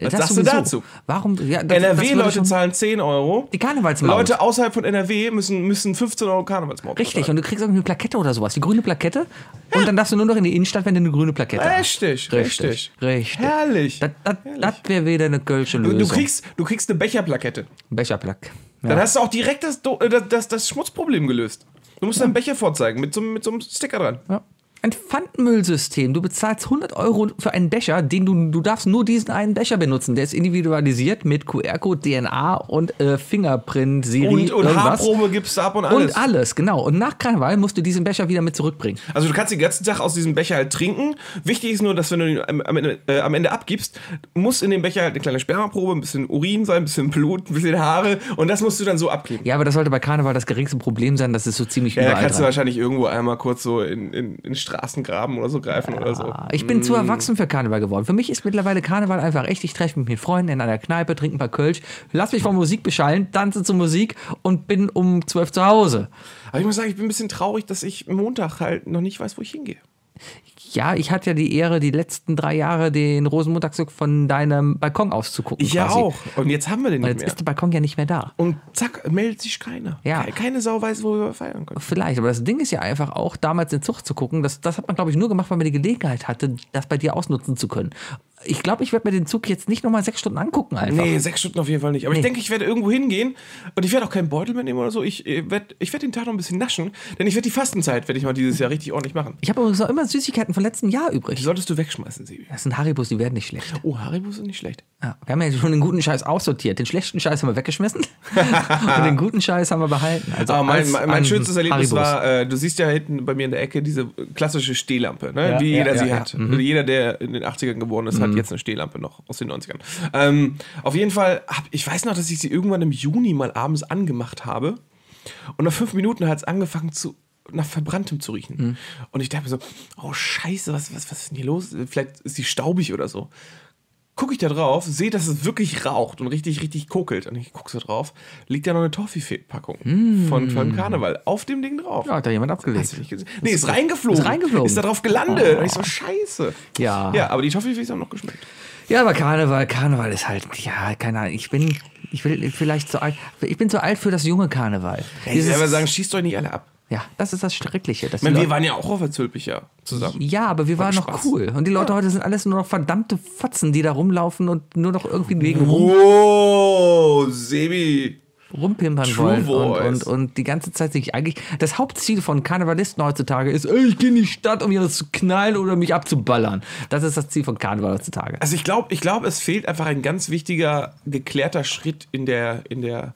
Was Das sagst du sowieso. dazu? Warum? Ja, NRW-Leute zahlen 10 Euro. Die Karnevalsmaut. Leute außerhalb von NRW müssen, müssen 15 Euro Karnevalsmaut Richtig, und du kriegst irgendwie eine Plakette oder sowas, die grüne Plakette. Und dann darfst du nur noch in die Innenstadt, wenn du eine grüne Plakette hast. Richtig, Richtig, richtig. richtig. Herrlich. Das, das, das wäre wieder eine kölsche Du, Lösung. du, kriegst, du kriegst eine Becherplakette. Becherplack. Dann hast du auch direkt das, äh, das, das, das Schmutzproblem gelöst. Du musst deinen Becher vorzeigen mit so, mit so einem Sticker dran. Ja. Ein Pfandmüllsystem. Du bezahlst 100 Euro für einen Becher, den du, du darfst nur diesen einen Becher benutzen. Der ist individualisiert mit QR-Code, DNA und äh, Fingerprint, Siri, Und, und irgendwas. Haarprobe gibst du ab und alles. Und alles, genau. Und nach Karneval musst du diesen Becher wieder mit zurückbringen. Also du kannst den ganzen Tag aus diesem Becher halt trinken. Wichtig ist nur, dass wenn du ihn am, am, Ende, äh, am Ende abgibst, muss in dem Becher halt eine kleine Spermaprobe, ein bisschen Urin sein, ein bisschen Blut, ein bisschen Haare und das musst du dann so abgeben. Ja, aber das sollte bei Karneval das geringste Problem sein, dass es so ziemlich Ja, überall kannst du dran. wahrscheinlich irgendwo einmal kurz so in, in, in Straßengraben oder so greifen oder so. Ich bin zu erwachsen für Karneval geworden. Für mich ist mittlerweile Karneval einfach echt, ich treffe mich mit Freunden in einer Kneipe, trinke ein paar Kölsch, lass mich von Musik beschallen, tanze zur Musik und bin um 12 zu Hause. Aber ich muss sagen, ich bin ein bisschen traurig, dass ich Montag halt noch nicht weiß, wo ich hingehe. Ja, ich hatte ja die Ehre, die letzten drei Jahre den Rosenmontagszug von deinem Balkon aus zu gucken. Ich ja quasi. auch. Und jetzt haben wir den Und nicht jetzt mehr. ist der Balkon ja nicht mehr da. Und zack, meldet sich keiner. Ja. Ke- Keine Sau weiß, wo wir feiern können. Vielleicht, aber das Ding ist ja einfach auch, damals den Zug zu gucken. Das, das hat man, glaube ich, nur gemacht, weil man die Gelegenheit hatte, das bei dir ausnutzen zu können. Ich glaube, ich werde mir den Zug jetzt nicht nochmal sechs Stunden angucken einfach. Nee, sechs Stunden auf jeden Fall nicht. Aber ich Nee. denke, ich werde irgendwo hingehen und ich werde auch keinen Beutel mitnehmen oder so. Ich werde ich werd den Tag noch ein bisschen naschen, denn ich werde die Fastenzeit, werde ich mal dieses Jahr richtig ordentlich machen. Ich habe übrigens noch immer Süßigkeiten vom letzten Jahr übrig. Die solltest du wegschmeißen, Sebi. Das sind Haribus, die werden nicht schlecht. Oh, Haribo sind nicht schlecht. Ja, wir haben ja schon den guten Scheiß aussortiert. Den schlechten Scheiß haben wir weggeschmissen und den guten Scheiß haben wir behalten. Also Aber mein, als mein, mein an schönstes Erlebnis Haribus. war, äh, du siehst ja hinten bei mir in der Ecke diese klassische Stehlampe, ne? Ja, wie ja, jeder sie hat. Jeder, der in den 80ern geboren ist, hat jetzt eine Stehlampe noch aus den 90ern. Ähm, auf jeden Fall, hab, ich weiß noch, dass ich sie irgendwann im Juni mal abends angemacht habe und nach fünf Minuten hat es angefangen zu nach Verbranntem zu riechen. Und ich dachte mir so, oh scheiße, was, was, was ist denn hier los? Vielleicht ist die staubig oder so. Gucke ich da drauf, sehe, dass es wirklich raucht und richtig, richtig kokelt. Und ich gucke so drauf, liegt da noch eine Toffee-Packung von, von Karneval auf dem Ding drauf. Ja, hat da jemand Hast abgelegt. du nicht gesehen? Nee, ist reingeflogen. Ist reingeflogen. Ist da drauf gelandet. Und ich so, scheiße. Ja. Ja, aber die Toffee haben noch geschmeckt. Ja, aber Karneval, Karneval ist halt, ja, keine Ahnung. Ich bin, ich will vielleicht zu alt, ich bin zu alt für das junge Karneval. Ich selber sagen, schießt euch nicht alle ab. Ja, das ist das Schreckliche. Dass meine, wir waren ja auch auf der Zülpicher zusammen. ja, aber wir waren noch Spaß. cool. Und die Leute heute sind alles nur noch verdammte Fotzen, die da rumlaufen und nur noch irgendwie wegen rum, Oh, Sebi. rumpimpern True wollen. Und, und, und die ganze Zeit sich eigentlich. Das Hauptziel von Karnevalisten heutzutage ist, ey, ich gehe in die Stadt, um hier was zu knallen oder mich abzuballern. Das ist das Ziel von Karneval heutzutage. Also ich glaube, ich glaub, es fehlt einfach ein ganz wichtiger, geklärter Schritt in der, in der,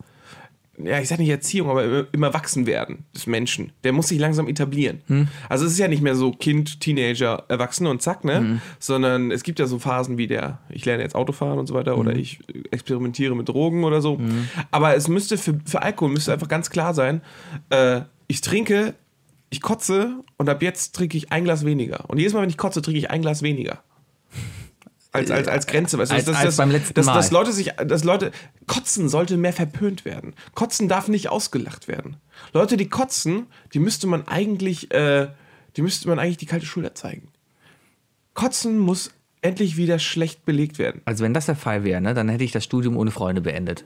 ja, ich sag nicht Erziehung, aber im- Erwachsenwerden des Menschen. Der muss sich langsam etablieren. Hm. Also es ist ja nicht mehr so Kind, Teenager, Erwachsene und zack, ne? Hm. Sondern es gibt ja so Phasen wie der, ich lerne jetzt Autofahren und so weiter oder Hm. ich experimentiere mit Drogen oder so. Aber es müsste für, für Alkohol müsste einfach ganz klar sein, äh, ich trinke, ich kotze und ab jetzt trinke ich ein Glas weniger. Und jedes Mal, wenn ich kotze, trinke ich ein Glas weniger. Als, als, als Grenze, weißt du, Als- dass, als dass, beim letzten dass, Mal. dass Leute sich, dass Leute, Kotzen sollte mehr verpönt werden. Kotzen darf nicht ausgelacht werden. Leute, die kotzen, die müsste man eigentlich, äh, die müsste man eigentlich die kalte Schulter zeigen. Kotzen muss endlich wieder schlecht belegt werden. Also, wenn das der Fall wäre, ne, dann hätte ich das Studium ohne Freunde beendet.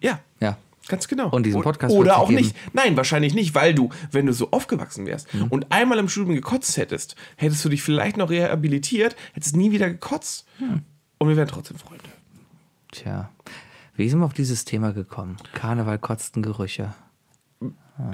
Ja, Ja. Ganz genau. Und diesen Podcast Oder auch nicht. Nein, wahrscheinlich nicht, weil du, wenn du so aufgewachsen wärst Mhm. und einmal im Studium gekotzt hättest, hättest du dich vielleicht noch rehabilitiert, hättest nie wieder gekotzt. Hm. Und wir wären trotzdem Freunde. Tja. Wie sind wir auf dieses Thema gekommen? Karneval kotzten Gerüche.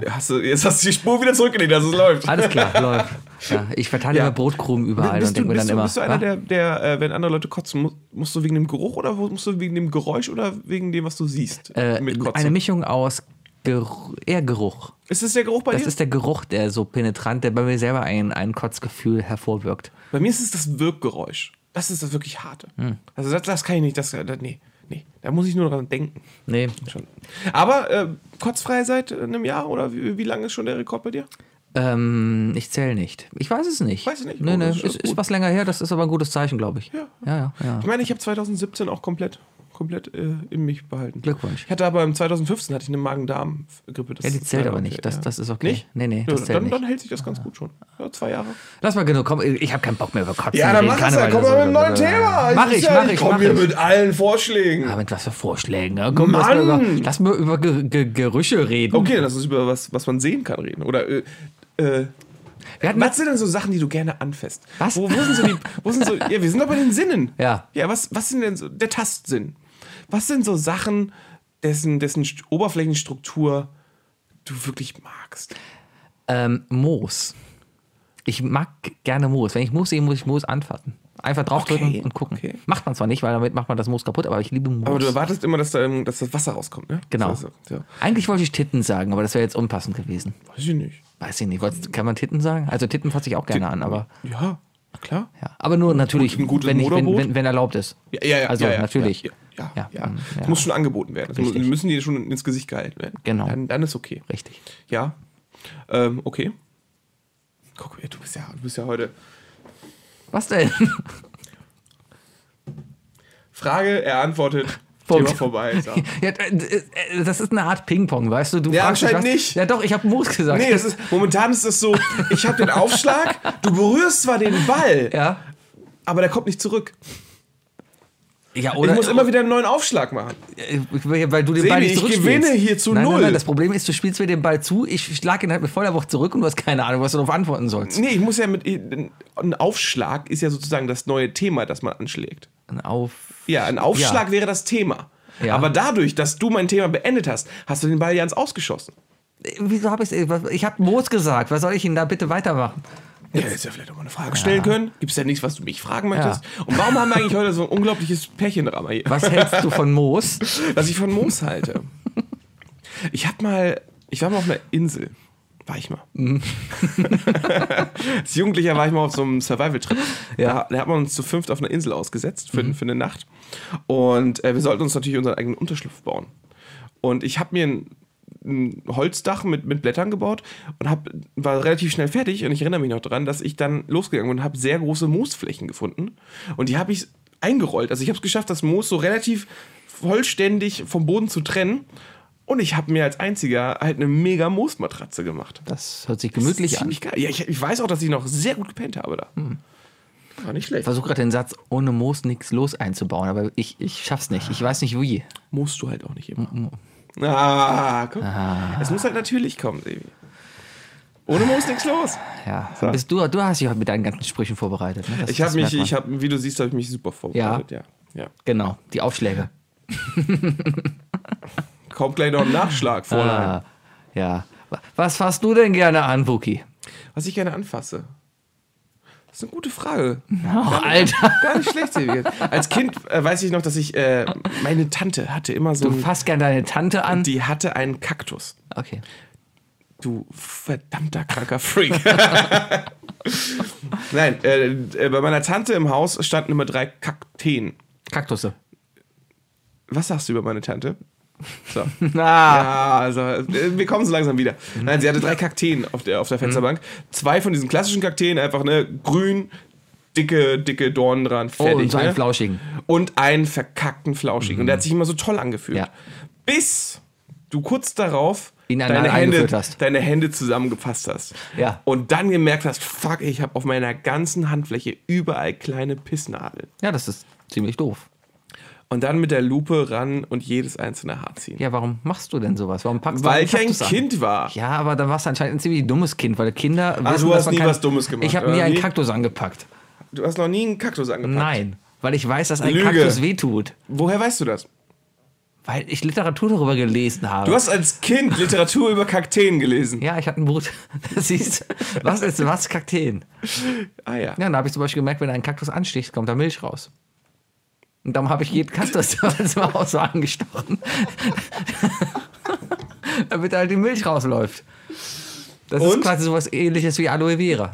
Hast du, jetzt hast du die Spur wieder zurückgelegt, dass es läuft. Alles klar, läuft. Ja, ich verteile Ja. immer Brotkrumen überall bist und denke mir dann du, immer. bist du einer, der, der äh, wenn andere Leute kotzen, musst, musst du wegen dem Geruch oder musst du wegen dem Geräusch oder wegen dem, was du siehst? äh, eine Mischung aus Geruch, eher Geruch. ist das der Geruch bei Das dir? ist der Geruch, der so penetrant, der bei mir selber ein, ein Kotzgefühl hervorwirkt. bei mir ist es das Wirkgeräusch. Das ist das wirklich harte. Hm. Also das, das kann ich nicht, das, das, nee, nee, da muss ich nur dran denken. Nee, Schon. Aber äh, kotzfrei seit einem Jahr oder wie, wie lange ist schon der Rekord bei dir? ähm, ich zähle nicht. Ich weiß es nicht. Weiß ich nicht. Nee, Oh, nee, ist ist, ist was länger her, das ist aber ein gutes Zeichen, glaube ich. Ja. Ja, ja, ja. Ich meine, ich habe 2017 auch komplett, komplett äh, in mich behalten. Glückwunsch. Ich hatte aber im 2015 hatte ich eine Magen-Darm-Grippe. Ja, die zählt aber okay, nicht. Das, ja. das ist okay. Nicht? Nee, nee, Ja, das zählt dann, nicht. dann hält sich das ganz gut schon. Ja, zwei Jahre. Lass mal genug. Komm, ich habe keinen Bock mehr über Kotzen. Ja, dann mach es ja. Komm mal mit einem neuen Thema. Mach ich, ja, mach ich, komm ich. mit allen Vorschlägen. Ja, mit was für Vorschlägen. Ne? Komm, lass mal, über, lass mal über Ge Ge Gerüche reden. Okay, lass uns über was, was man sehen kann reden. Oder, äh, äh, was sind denn so Sachen, die du gerne anfasst? Was? Wo, wo sind so die, wo sind so, ja, wir sind doch bei den Sinnen. Ja. Ja, was, was sind denn so, der Tastsinn. Was sind so Sachen, dessen, dessen St- Oberflächenstruktur du wirklich magst? ähm, Moos. Ich mag gerne Moos. Wenn ich Moos sehe, muss ich Moos anfassen. Einfach draufdrücken Okay, und gucken. okay. Macht man zwar nicht, weil damit macht man das Moos kaputt, aber ich liebe Moos. Aber du erwartest immer, dass, da, dass das Wasser rauskommt, ne? Genau. Also, ja. Eigentlich wollte ich Titten sagen, aber das wäre jetzt unpassend gewesen. Weiß ich nicht. Weiß ich nicht. Kann man Titten sagen? Also Titten fasse ich auch gerne an, aber Ja, klar. ja. Aber nur natürlich, ein gutes wenn, ich, wenn, wenn, wenn erlaubt ist. Ja, ja, ja. Also ja, ja, natürlich. Ja, ja, Ja, ja. mm, Das muss schon angeboten werden. Das Richtig. müssen die schon ins Gesicht gehalten werden. Genau. Dann, dann ist okay. Richtig. Ja. Ähm, okay. Guck, du bist ja, du bist ja heute. Was denn? Frage, er antwortet. Punkt. Thema vorbei. So. Ja, das ist eine Art Ping-Pong, weißt du? du Ja, anscheinend was- nicht. Ja, doch, ich habe Moos gesagt. Nee, ist, momentan ist es so, ich habe den Aufschlag, du berührst zwar den Ball, ja. aber der kommt nicht zurück. ja, Ich oder muss immer wieder einen neuen Aufschlag machen. Weil du den Sebi, Ball nicht ich gewinne hier zu nein, null. Nein, nein, das Problem ist, du spielst mir den Ball zu, ich schlag ihn halt mit voller Wucht zurück und du hast keine Ahnung, was du darauf antworten sollst. Nee, ich muss ja mit. Ein Aufschlag ist ja sozusagen das neue Thema, das man anschlägt. Ein Auf. Ja, ein Aufschlag Ja. wäre das Thema. Ja. Aber dadurch, dass du mein Thema beendet hast, hast du den Ball ja ins Ausgeschossen. Wieso habe ich Ich habe Moos gesagt. Was soll ich Ihnen da bitte weitermachen? Ja, hättest ja vielleicht auch mal eine Frage stellen können. Gibt es ja nichts, was du mich fragen möchtest? Und warum haben wir eigentlich heute so ein unglaubliches Pärchendrama hier? Was hältst du von Moos? Was ich von Moos halte. Ich hab mal, ich war mal auf einer Insel. War ich mal. Mhm. Als Jugendlicher war ich mal auf so einem Survival-Trip. Ja. Mhm. Da, da hat man uns zu fünft auf einer Insel ausgesetzt für, für eine Nacht. Und äh, wir sollten uns natürlich unseren eigenen Unterschlupf bauen. Und ich habe mir ein, ein Holzdach mit, mit Blättern gebaut und hab, war relativ schnell fertig. Und ich erinnere mich noch daran, dass ich dann losgegangen bin und habe sehr große Moosflächen gefunden. Und die habe ich eingerollt. Also ich habe es geschafft, das Moos so relativ vollständig vom Boden zu trennen. Und ich habe mir als einziger halt eine mega Moosmatratze gemacht. Das hört sich gemütlich an. Ziemlich geil. Ja, ich, ich weiß auch, dass ich noch sehr gut gepennt habe da. Hm. War nicht schlecht. Ich versuche gerade den Satz ohne Moos nichts los einzubauen, aber ich, ich schaff's nicht. Ich weiß nicht wie. Musst du halt auch nicht immer. Ah, guck. Es muss halt natürlich kommen, Sebi. Ohne Mo ist nichts los. Ja, bist du, du hast dich heute mit deinen ganzen Sprüchen vorbereitet. Ne? Das- Ich habe das mich, ich habe, wie du siehst, habe ich mich super vorbereitet. Ja. ja. Genau, die Aufschläge. Kommt gleich noch ein Nachschlag, Fräulein. Ah, ja. Was fasst du denn gerne an, Wookie? Was ich gerne anfasse. Das ist eine gute Frage. Oh, Alter. Gar nicht schlecht, Silvia. Als Kind äh, weiß ich noch, dass ich, äh, meine Tante hatte immer so, Du ein, fasst gerne deine Tante an. die hatte einen Kaktus. Okay. Du verdammter kranker Freak. Nein, äh, äh, bei meiner Tante im Haus standen immer drei Kakteen. Kaktusse. Was sagst du über meine Tante? So. Ah, Ja, also äh, wir kommen so langsam wieder. Nein, sie hatte drei Kakteen auf der, auf der Fensterbank. Zwei von diesen klassischen Kakteen, einfach ne, grün, dicke, dicke Dornen dran, oh, fertig. und so einen ne? flauschigen. Und einen verkackten Flauschigen. Und der hat sich immer so toll angefühlt. Ja. Bis du kurz darauf deine Hände, deine Hände zusammengefasst hast. Ja. Und dann gemerkt hast, fuck, ich habe auf meiner ganzen Handfläche überall kleine Pissnadeln. Ja, das ist ziemlich doof. Und dann mit der Lupe ran und jedes einzelne Haar ziehen. Ja, warum machst du denn sowas? Warum packst du Weil ich ein Kaktus an? Kind war. Ja, aber dann warst du anscheinend ein ziemlich dummes Kind, weil Kinder wissen, du hast nie kein- was Dummes gemacht, Ich habe nie einen wie? Kaktus angepackt. Du hast noch nie einen Kaktus angepackt. Nein, weil ich weiß, dass ein Lüge. Kaktus wehtut. Woher weißt du das? Weil ich Literatur darüber gelesen habe. Du hast als Kind Literatur über Kakteen gelesen. ja, ich hatte ein Buch. Siehst was ist was? Kakteen. Ah ja. Ja, dann habe ich zum Beispiel gemerkt, wenn ein Kaktus ansticht, kommt da Milch raus. Und darum habe ich jeden im Haus so angestochen. Damit halt die Milch rausläuft. Das ist Und? quasi sowas ähnliches wie Aloe Vera.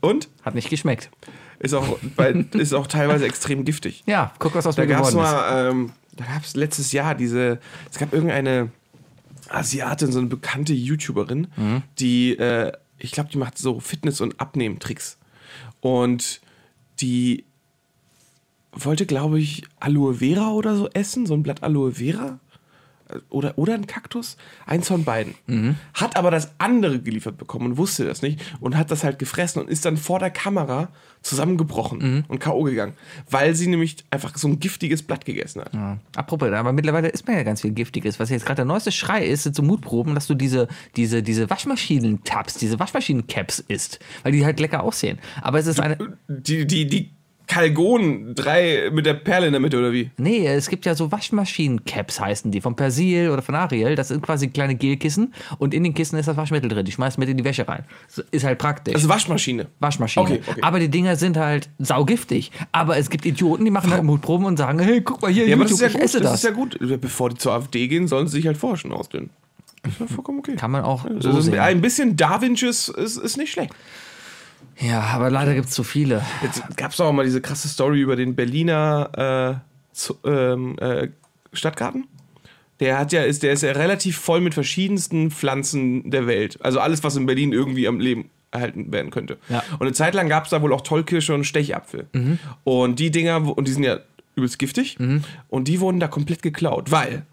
Und? Hat nicht geschmeckt. Ist auch, bei, ist auch teilweise extrem giftig. Ja, guck, was aus Da mir geworden ist. mal, ähm, da gab es letztes Jahr diese, es gab irgendeine Asiatin, so eine bekannte YouTuberin, Mhm. die, äh, ich glaube, die macht so Fitness- und Abnehmtricks. Und die wollte, glaube ich, Aloe Vera oder so essen, so ein Blatt Aloe Vera. Oder, oder ein Kaktus? Eins von beiden. Mhm. Hat aber das andere geliefert bekommen und wusste das nicht und hat das halt gefressen und ist dann vor der Kamera zusammengebrochen Mhm. und K.O. gegangen, weil sie nämlich einfach so ein giftiges Blatt gegessen hat. Ja. Apropos, aber mittlerweile ist man ja ganz viel Giftiges. Was jetzt gerade der neueste Schrei ist, sind so Mutproben, dass du diese, diese, diese Waschmaschinen-Tabs, diese Waschmaschinen-Caps isst, weil die halt lecker aussehen. Aber es ist eine. Die, die, die Kalgon, drei mit der Perle in der Mitte oder wie? Nee, es gibt ja so Waschmaschinen-Caps heißen die, von Persil oder von Ariel. Das sind quasi kleine Gelkissen und in den Kissen ist das Waschmittel drin. Die schmeißt mit in die Wäsche rein. So, Ist halt praktisch. Also Waschmaschine. Waschmaschine. Okay, okay. Aber die Dinger sind halt saugiftig. Aber es gibt Idioten, die machen halt Mutproben und sagen, hey, guck mal hier, Ja, aber das YouTube, ist ja ich gut. esse Das, das. ist ja gut. Bevor die zur AfD gehen, sollen sie sich halt vorher schon ausdünnen. Das ist ja vollkommen okay. Kann man auch so also sehen. ein bisschen Darwinsches ist, ist nicht schlecht. Ja, aber leider gibt es zu viele. Jetzt gab es auch mal diese krasse Story über den Berliner äh, zu, ähm, äh, Stadtgarten. Der hat ja, ist, der ist ja relativ voll mit verschiedensten Pflanzen der Welt. Also alles, was in Berlin irgendwie am Leben erhalten werden könnte. Ja. Und eine Zeit lang gab es da wohl auch Tollkirsche und Stechapfel. Und die Dinger, und die sind ja übelst giftig. Und die wurden da komplett geklaut, weil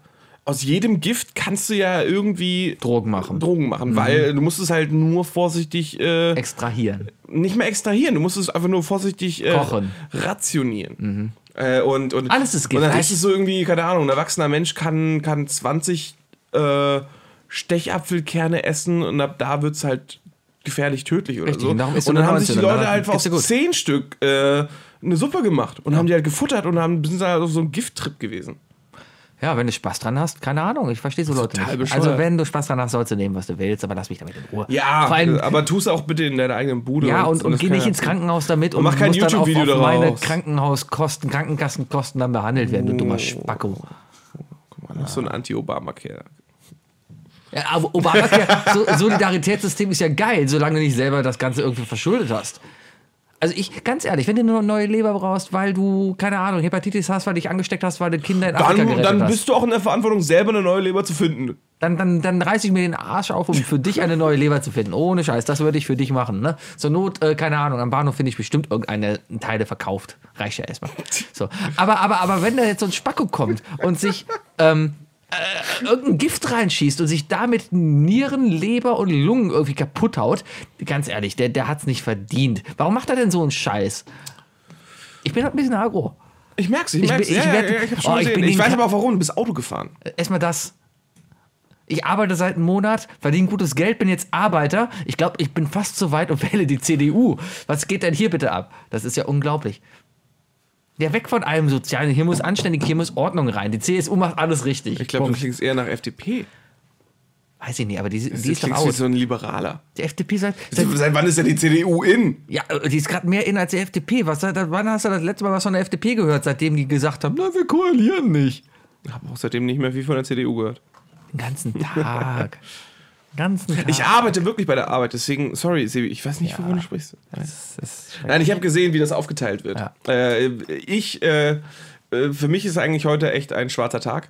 aus jedem Gift kannst du ja irgendwie Drogen machen. Drogen machen, weil du musst es halt nur vorsichtig äh, Extrahieren. nicht mehr extrahieren, du musst es einfach nur vorsichtig äh, Kochen. rationieren. Äh, und, und, Alles ist Und dann heißt es so irgendwie, keine Ahnung, ein erwachsener Mensch kann, kann 20 äh, Stechapfelkerne essen und ab da wird es halt gefährlich tödlich oder Richtig, so. und und dann haben sich die 19 und Leute dann halt geht's aus. 10 Stück äh, eine Suppe gemacht und haben die halt gefuttert und haben, sind halt auf so einem Gifttrip gewesen. Ja, wenn du Spaß dran hast, keine Ahnung. Ich verstehe so Leute nicht. bescheuert. Also wenn du Spaß dran hast, sollst du nehmen, was du willst, aber lass mich damit in Ruhe. Ja, allem, aber tu es auch bitte in deiner eigenen Bude. ja, und, und das geh kann nicht ins Krankenhaus damit und, mach kein YouTube-Video auf meine daraus. Krankenhauskosten, Krankenkassenkosten dann behandelt werden, du dummer Spacko. Noch so ein Anti-Obamacare. Ja, aber Obamacare, so, Solidaritätssystem ist ja geil, solange du nicht selber das Ganze irgendwie verschuldet hast. Also ich, ganz ehrlich, wenn du nur eine neue Leber brauchst, weil du, keine Ahnung, Hepatitis hast, weil du dich angesteckt hast, weil du Kinder in Afrika Dann, gerettet dann hast, bist du auch in der Verantwortung, selber eine neue Leber zu finden. dann, dann, dann reiß ich mir den Arsch auf, um für dich eine neue Leber zu finden. Ohne Scheiß, das würde ich für dich machen. Ne? Zur Not, äh, keine Ahnung, am Bahnhof finde ich bestimmt irgendeine Teile verkauft. Reicht ja erstmal. So. Aber, aber, aber wenn da jetzt so ein Spacko kommt und sich ähm, äh, irgendein Gift reinschießt und sich damit Nieren, Leber und Lungen irgendwie kaputt haut, ganz ehrlich, der, der hat es nicht verdient. Warum macht er denn so einen Scheiß? Ich bin halt ein bisschen agro. Ich merk's, ich Ich merk's. bin- ja, ich ja, werd- ja, ich, hab schon Oh, ich gesehen. bin ich den weiß aber auch warum. Du bist Auto gefahren. Erstmal das. Ich arbeite seit einem Monat, verdiene gutes Geld, bin jetzt Arbeiter. Ich glaube, ich bin fast so weit und wähle die CDU. Was geht denn hier bitte ab? Das ist ja unglaublich. Ja, weg von allem Sozialen. Hier muss anständig, hier muss Ordnung rein. Die CSU macht alles richtig. Ich glaube, du klingst eher nach FDP. Weiß ich nicht, aber die, die Du ist doch wie aus. so ein Liberaler. Die FDP seit, seit Seit wann ist denn die CDU in? Ja, die ist gerade mehr in als die FDP. Was, da- wann hast du das letzte Mal was von der FDP gehört, seitdem die gesagt haben, na, wir koalieren nicht? Ich habe auch seitdem nicht mehr viel von der CDU gehört. Den ganzen Tag. Ganzen Tag. Ich arbeite wirklich bei der Arbeit, deswegen, sorry, Sebi, ich weiß nicht, wovon du sprichst. Ist Nein, ich habe gesehen, wie das aufgeteilt wird. Ja. Äh, ich, äh, äh, für mich ist eigentlich heute echt ein schwarzer Tag.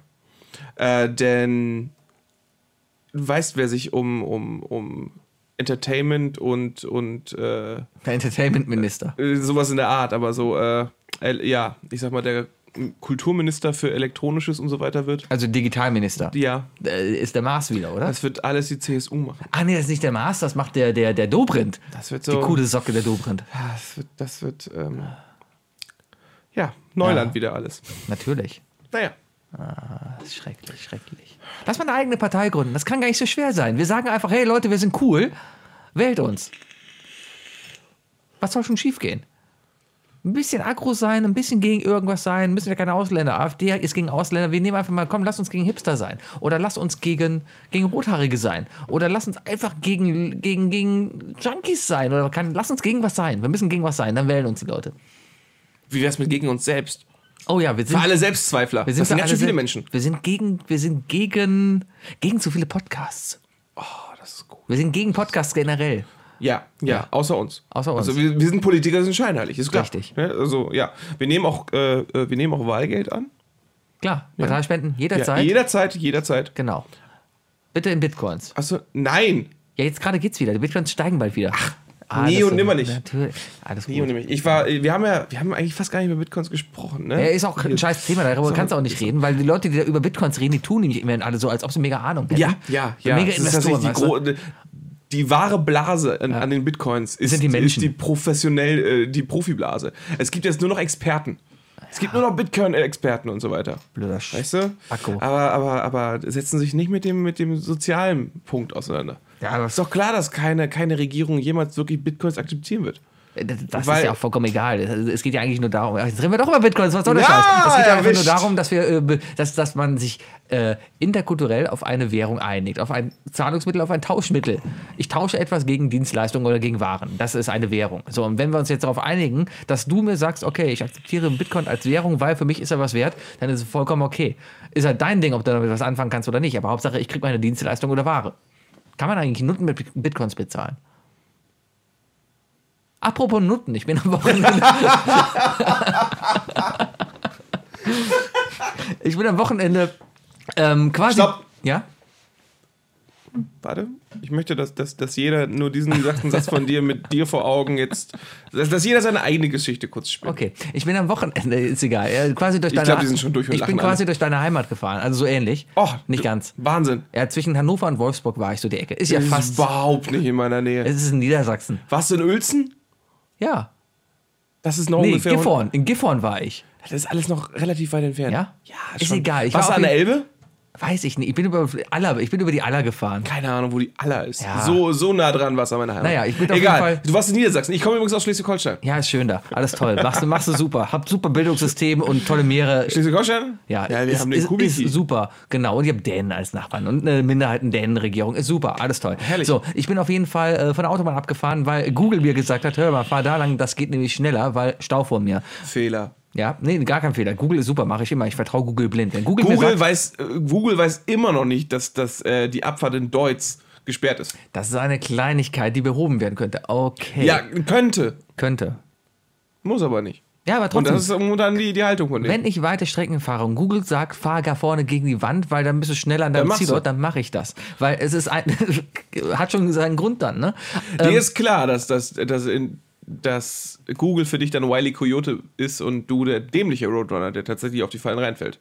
Äh, denn du weißt, wer sich um, um, um Entertainment und, und äh, der Entertainment-Minister. äh, sowas in der Art, aber so, ja, ich sag mal, der Kulturminister für Elektronisches und so weiter wird. Also Digitalminister. Ja, Äh, ist der Mars wieder, oder? das wird alles die CSU machen. Ah, nee, das ist nicht der Mars, das macht der, der, der Dobrindt. Das wird Die so. coole Socke der Dobrindt. Ja, das wird, das wird ähm, ja, Neuland Ja. wieder alles. Natürlich. Naja. Das ist schrecklich, schrecklich. Lass mal eine eigene Partei gründen. Das kann gar nicht so schwer sein. Wir sagen einfach, hey Leute, wir sind cool. Wählt uns. Was soll schon schiefgehen? Ein bisschen aggro sein, ein bisschen gegen irgendwas sein, müssen wir keine Ausländer. AfD ist gegen Ausländer. Wir nehmen einfach mal, komm, lass uns gegen Hipster sein. Oder lass uns gegen, gegen Rothaarige sein. Oder lass uns einfach gegen, gegen, gegen Junkies sein. Oder kann, lass uns gegen was sein. Wir müssen gegen was sein, dann wählen uns die Leute. Wie wär's mit gegen uns selbst? Oh ja, wir sind. Für alle Selbstzweifler. Wir sind das sind alle schön viele Menschen. Wir sind gegen, wir sind gegen, gegen zu viele Podcasts. Oh, das ist gut. Wir sind gegen Podcasts generell. Ja, ja, Ja. außer uns. Außer uns. Also wir, wir sind Politiker, sind scheinheilig, ist klar. Richtig. Ja, also ja, wir nehmen auch, äh, äh, wir nehmen auch Wahlgeld an. Klar, Parteispenden jederzeit. jederzeit, jederzeit. genau. Bitte in Bitcoins. Achso, nein, Ja, jetzt gerade geht's wieder. Die Bitcoins steigen bald wieder. Ach, nie und nimmer nicht. Natürlich. Alles nie und gut. nimmer. Ich war, wir haben ja, wir haben eigentlich fast gar nicht über Bitcoins gesprochen, ne? Ja, ist auch ein scheiß Thema, darüber So. kannst du auch nicht reden, weil die Leute, die da über Bitcoins reden, die tun nämlich immer alle so, als ob sie mega Ahnung hätten. Ja, ja, So ja. Mega Das ist Investoren, die, die wahre Blase an, an den Bitcoins ist, die Menschen. ist die professionell, äh, die Profiblase. Es gibt jetzt nur noch Experten. Es gibt nur noch Bitcoin-Experten und so weiter. Blöder Sch Weißt du? Akku. Aber, aber, aber setzen sich nicht mit dem, mit dem sozialen Punkt auseinander. Ja, Ist doch klar, dass keine, keine Regierung jemals wirklich Bitcoins akzeptieren wird. Das, Weil- ist ja auch vollkommen egal. Es geht ja eigentlich nur darum, jetzt reden wir doch über Bitcoins, was soll der Ja, Scheiß? Es geht ja einfach nur darum, dass, wir, äh, dass, dass man sich äh, interkulturell auf eine Währung einigt, auf ein Zahlungsmittel, auf ein Tauschmittel. Ich tausche etwas gegen Dienstleistungen oder gegen Waren. Das ist eine Währung. So, und wenn wir uns jetzt darauf einigen, dass du mir sagst, okay, ich akzeptiere Bitcoin als Währung, weil für mich ist er was wert, dann ist es vollkommen okay. Ist halt dein Ding, ob du damit was anfangen kannst oder nicht. Aber Hauptsache, ich kriege meine Dienstleistung oder Ware. Kann man eigentlich Nutten mit Bitcoins bezahlen? Apropos Nutten, ich bin am Wochenende. ich bin am Wochenende ähm, quasi. Stopp. Ja? Warte, ich möchte, dass, dass, dass jeder nur diesen gesagten Satz von dir mit dir vor Augen jetzt, dass, dass jeder seine eigene Geschichte kurz spielt. Okay. Ich bin am Wochenende, ist egal. äh, Quasi durch Ich deine glaub, die sind schon durch und Ich bin quasi alle. durch deine Heimat gefahren. Also so ähnlich. Oh, Nicht ganz. Wahnsinn. Ja, zwischen Hannover und Wolfsburg war ich so die Ecke. Ist ja ist fast. überhaupt nicht in meiner Nähe. Es ist in Niedersachsen. Warst du in Uelzen? Ja. Das ist noch Nee, ungefähr. Gifhorn. In Gifhorn war ich. Das ist alles noch relativ weit entfernt. Ja? Ja, Ist schon. egal. Ich Warst war du an der Elbe? Weiß ich nicht. Ich bin über Aller, ich bin über die Aller gefahren. Keine Ahnung, wo die Aller ist. Ja. So, so nah dran warst du an meiner Heimat. Naja, ich bin auf Egal. jeden Fall- Du warst in Niedersachsen. Ich komme übrigens aus Schleswig-Holstein. Ja, ist schön da. Alles toll. Machst du, machst du super. Habt super Bildungssystem und tolle Meere. Schleswig-Holstein? Ja, ja wir ist, haben den ist, ist super. Genau. Und ihr habt Dänen als Nachbarn und eine Minderheiten-Dänen-Regierung. Ist super. Alles toll. Herrlich. So, ich bin auf jeden Fall äh, von der Autobahn abgefahren, weil Google mir gesagt hat, hör mal, fahr da lang, das geht nämlich schneller, weil Stau vor mir. Fehler. Ja, nee, gar kein Fehler. Google ist super, mache ich immer. Ich vertraue Google blind. Wenn Google, Google sagt, weiß, äh, Google weiß immer noch nicht, dass, dass äh, die Abfahrt in Deutz gesperrt ist. das ist eine Kleinigkeit, die behoben werden könnte. Okay. Ja, könnte. Könnte. Muss aber nicht. Ja, aber Und trotzdem. das ist dann die, die Haltung von denen. Wenn ich weite Strecken fahre und Google sagt, fahr gar vorne gegen die Wand, weil dann bist du schneller an deinem machst Zielort, du. dann mache ich das. Weil es ist ein, hat schon seinen Grund dann, ne? Dir Ähm, ist klar, dass, dass, dass, in, dass Google für dich dann Wiley Coyote ist und du der dämliche Roadrunner, der tatsächlich auf die Fallen reinfällt.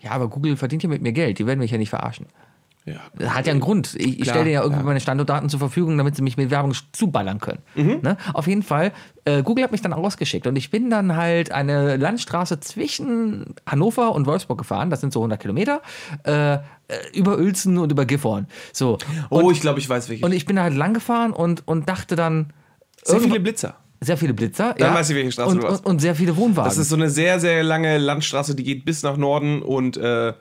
ja, aber Google verdient ja mit mir Geld, die werden mich ja nicht verarschen. Ja. Hat ja einen Grund. Ich, ich stelle dir ja irgendwie ja. meine Standortdaten zur Verfügung, damit sie mich mit Werbung zuballern können. Mhm. Ne? Auf jeden Fall, äh, Google hat mich dann ausgeschickt und ich bin dann halt eine Landstraße zwischen Hannover und Wolfsburg gefahren, das sind so 100 Kilometer, äh, äh, über Uelzen und über Gifhorn. So. Oh, ich glaube, ich weiß welche. Und ich bin da halt lang gefahren und, und dachte dann, Sehr viele Blitzer. Sehr viele Blitzer. Dann weiß ich, welche Straße und, du warst. und, und sehr viele Wohnwagen. Das ist so eine sehr, sehr lange Landstraße, die geht bis nach Norden und äh,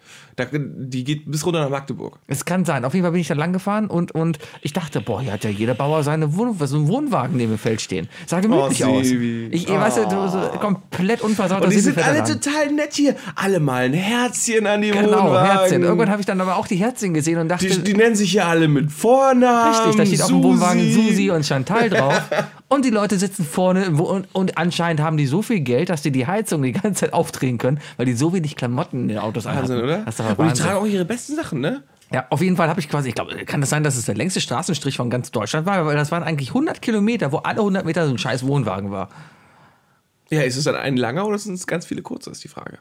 die geht bis runter nach Magdeburg. Es kann sein. Auf jeden Fall bin ich da lang gefahren und, und ich dachte, boah, hier hat ja jeder Bauer seine Wohn so einen Wohnwagen neben dem Feld stehen. Sah gemütlich Oh, aus. Ich, ich weißt du, so, so komplett unversaut. Und die sind alle Sebi-Federland. total nett hier. Alle mal ein Herzchen an die Genau, Wohnwagen. Herzchen. Irgendwann habe ich dann aber auch die Herzchen gesehen und dachte, die, die nennen sich ja alle mit Vornamen. richtig, da steht auf dem Susi. Wohnwagen Susi und Chantal drauf. und die Leute sitzen vorne wo, und, und anscheinend haben die so viel Geld, dass die die Heizung die ganze Zeit aufdrehen können, weil die so wenig Klamotten in den Autos Wahnsinn, anhaben. oder? Das ist und die tragen auch ihre besten Sachen, ne? Ja, auf jeden Fall habe ich quasi, ich glaube, kann das sein, dass es der längste Straßenstrich von ganz Deutschland war, weil das waren eigentlich 100 Kilometer, wo alle 100 Meter so ein scheiß Wohnwagen war. Ja, ist es dann ein langer oder sind es ganz viele kurze, ist die Frage.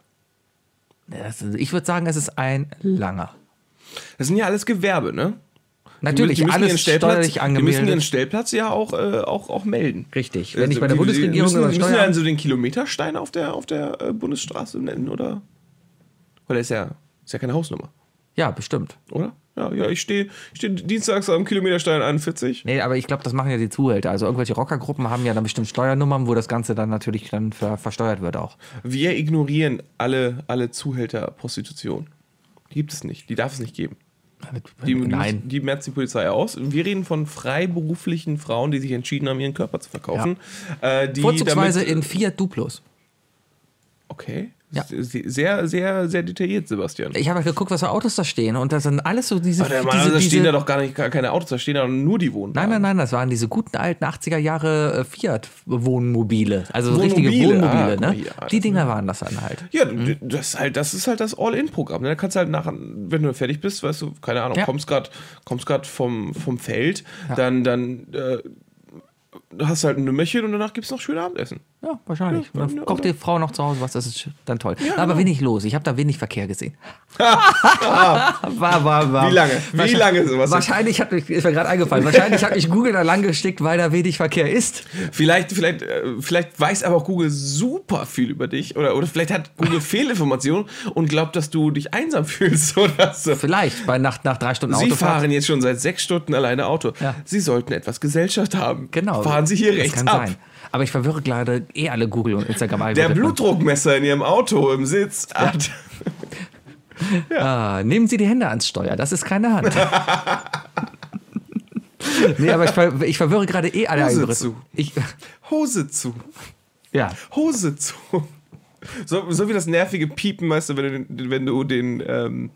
Ja, Das, ich würde sagen, es ist ein langer. Das sind ja alles Gewerbe, ne? Natürlich, die müssen ihren alles Stellplatz, steuerlich Die müssen ihren. Stellplatz ja auch, äh, auch, auch melden. Richtig. Wenn ich bei der Die- die Bundesregierung müssen, über müssen ja dann so den Kilometerstein auf der, auf der äh, Bundesstraße nennen, oder? Weil der ist ja, ist ja keine Hausnummer, Ja, bestimmt. oder? Ja, ja, ich stehe steh dienstags am Kilometerstein 41. Nee, aber ich glaube, das machen ja die Zuhälter. Also irgendwelche Rockergruppen haben ja dann bestimmt Steuernummern, wo das Ganze dann natürlich dann ver versteuert wird auch. Wir ignorieren alle, alle Zuhälter-Prostitution. Die gibt es nicht, die darf es nicht geben. Die, Nein. Die, die merzt die Polizei aus. Wir reden von freiberuflichen Frauen, die sich entschieden haben, ihren Körper zu verkaufen. Äh, die Vorzugsweise damit, in Fiat Duplos. Okay. Ja. Sehr, sehr, sehr detailliert, Sebastian. Ich habe halt geguckt, was für Autos da stehen und das sind alles so diese... Aber der Mann, diese, da stehen da doch gar nicht gar keine Autos, da stehen da nur die Wohnwagen. Nein, nein, nein, das waren diese guten alten 80er Jahre äh, Fiat-Wohnmobile. Also richtige Wohnmobile, Wohnmobile, ah, guck mal ne? hier, Die Dinger waren das dann halt. Ja, du- das, ist halt, das ist halt das All-In-Programm. ne? Da kannst du halt nach, wenn du fertig bist, weißt du, keine Ahnung, Ja. kommst gerade kommst grad vom, vom Feld, dann, dann äh, hast halt ein Nümmerchen und danach gibt es noch schön Abendessen. Ja, wahrscheinlich. Ja, dann kocht die Frau noch zu Hause was, das ist dann toll. Ja, Aber genau. wenig los. Ich habe da wenig Verkehr gesehen. war, war, war. Wie lange? Wie lange sowas? Wahrscheinlich hat mich, ist mir gerade eingefallen, wahrscheinlich hat mich Google da lang gestickt, weil da wenig Verkehr ist. Vielleicht, vielleicht, äh, vielleicht weiß aber auch Google super viel über dich oder, oder vielleicht hat Google Fehlinformationen und glaubt, dass du dich einsam fühlst oder so. Vielleicht bei Nacht nach drei Stunden Sie Autofahrt. fahren jetzt schon seit sechs Stunden alleine Auto. Ja. Sie sollten etwas Gesellschaft haben. Genau. Fahren Sie hier Das rechts kann ab. sein. Aber ich verwirre gerade eh alle Google und Instagram Der. Blutdruckmesser in Ihrem Auto im Sitz hat. Ah, nehmen Sie die Hände ans Steuer, das ist keine Hand. nee, aber ich, ver ich verwirre gerade eh alle Hose zu. Ich, Hose zu. ja, Hose zu. So, so wie das nervige Piepen, weißt du, wenn du wenn du den, ähm,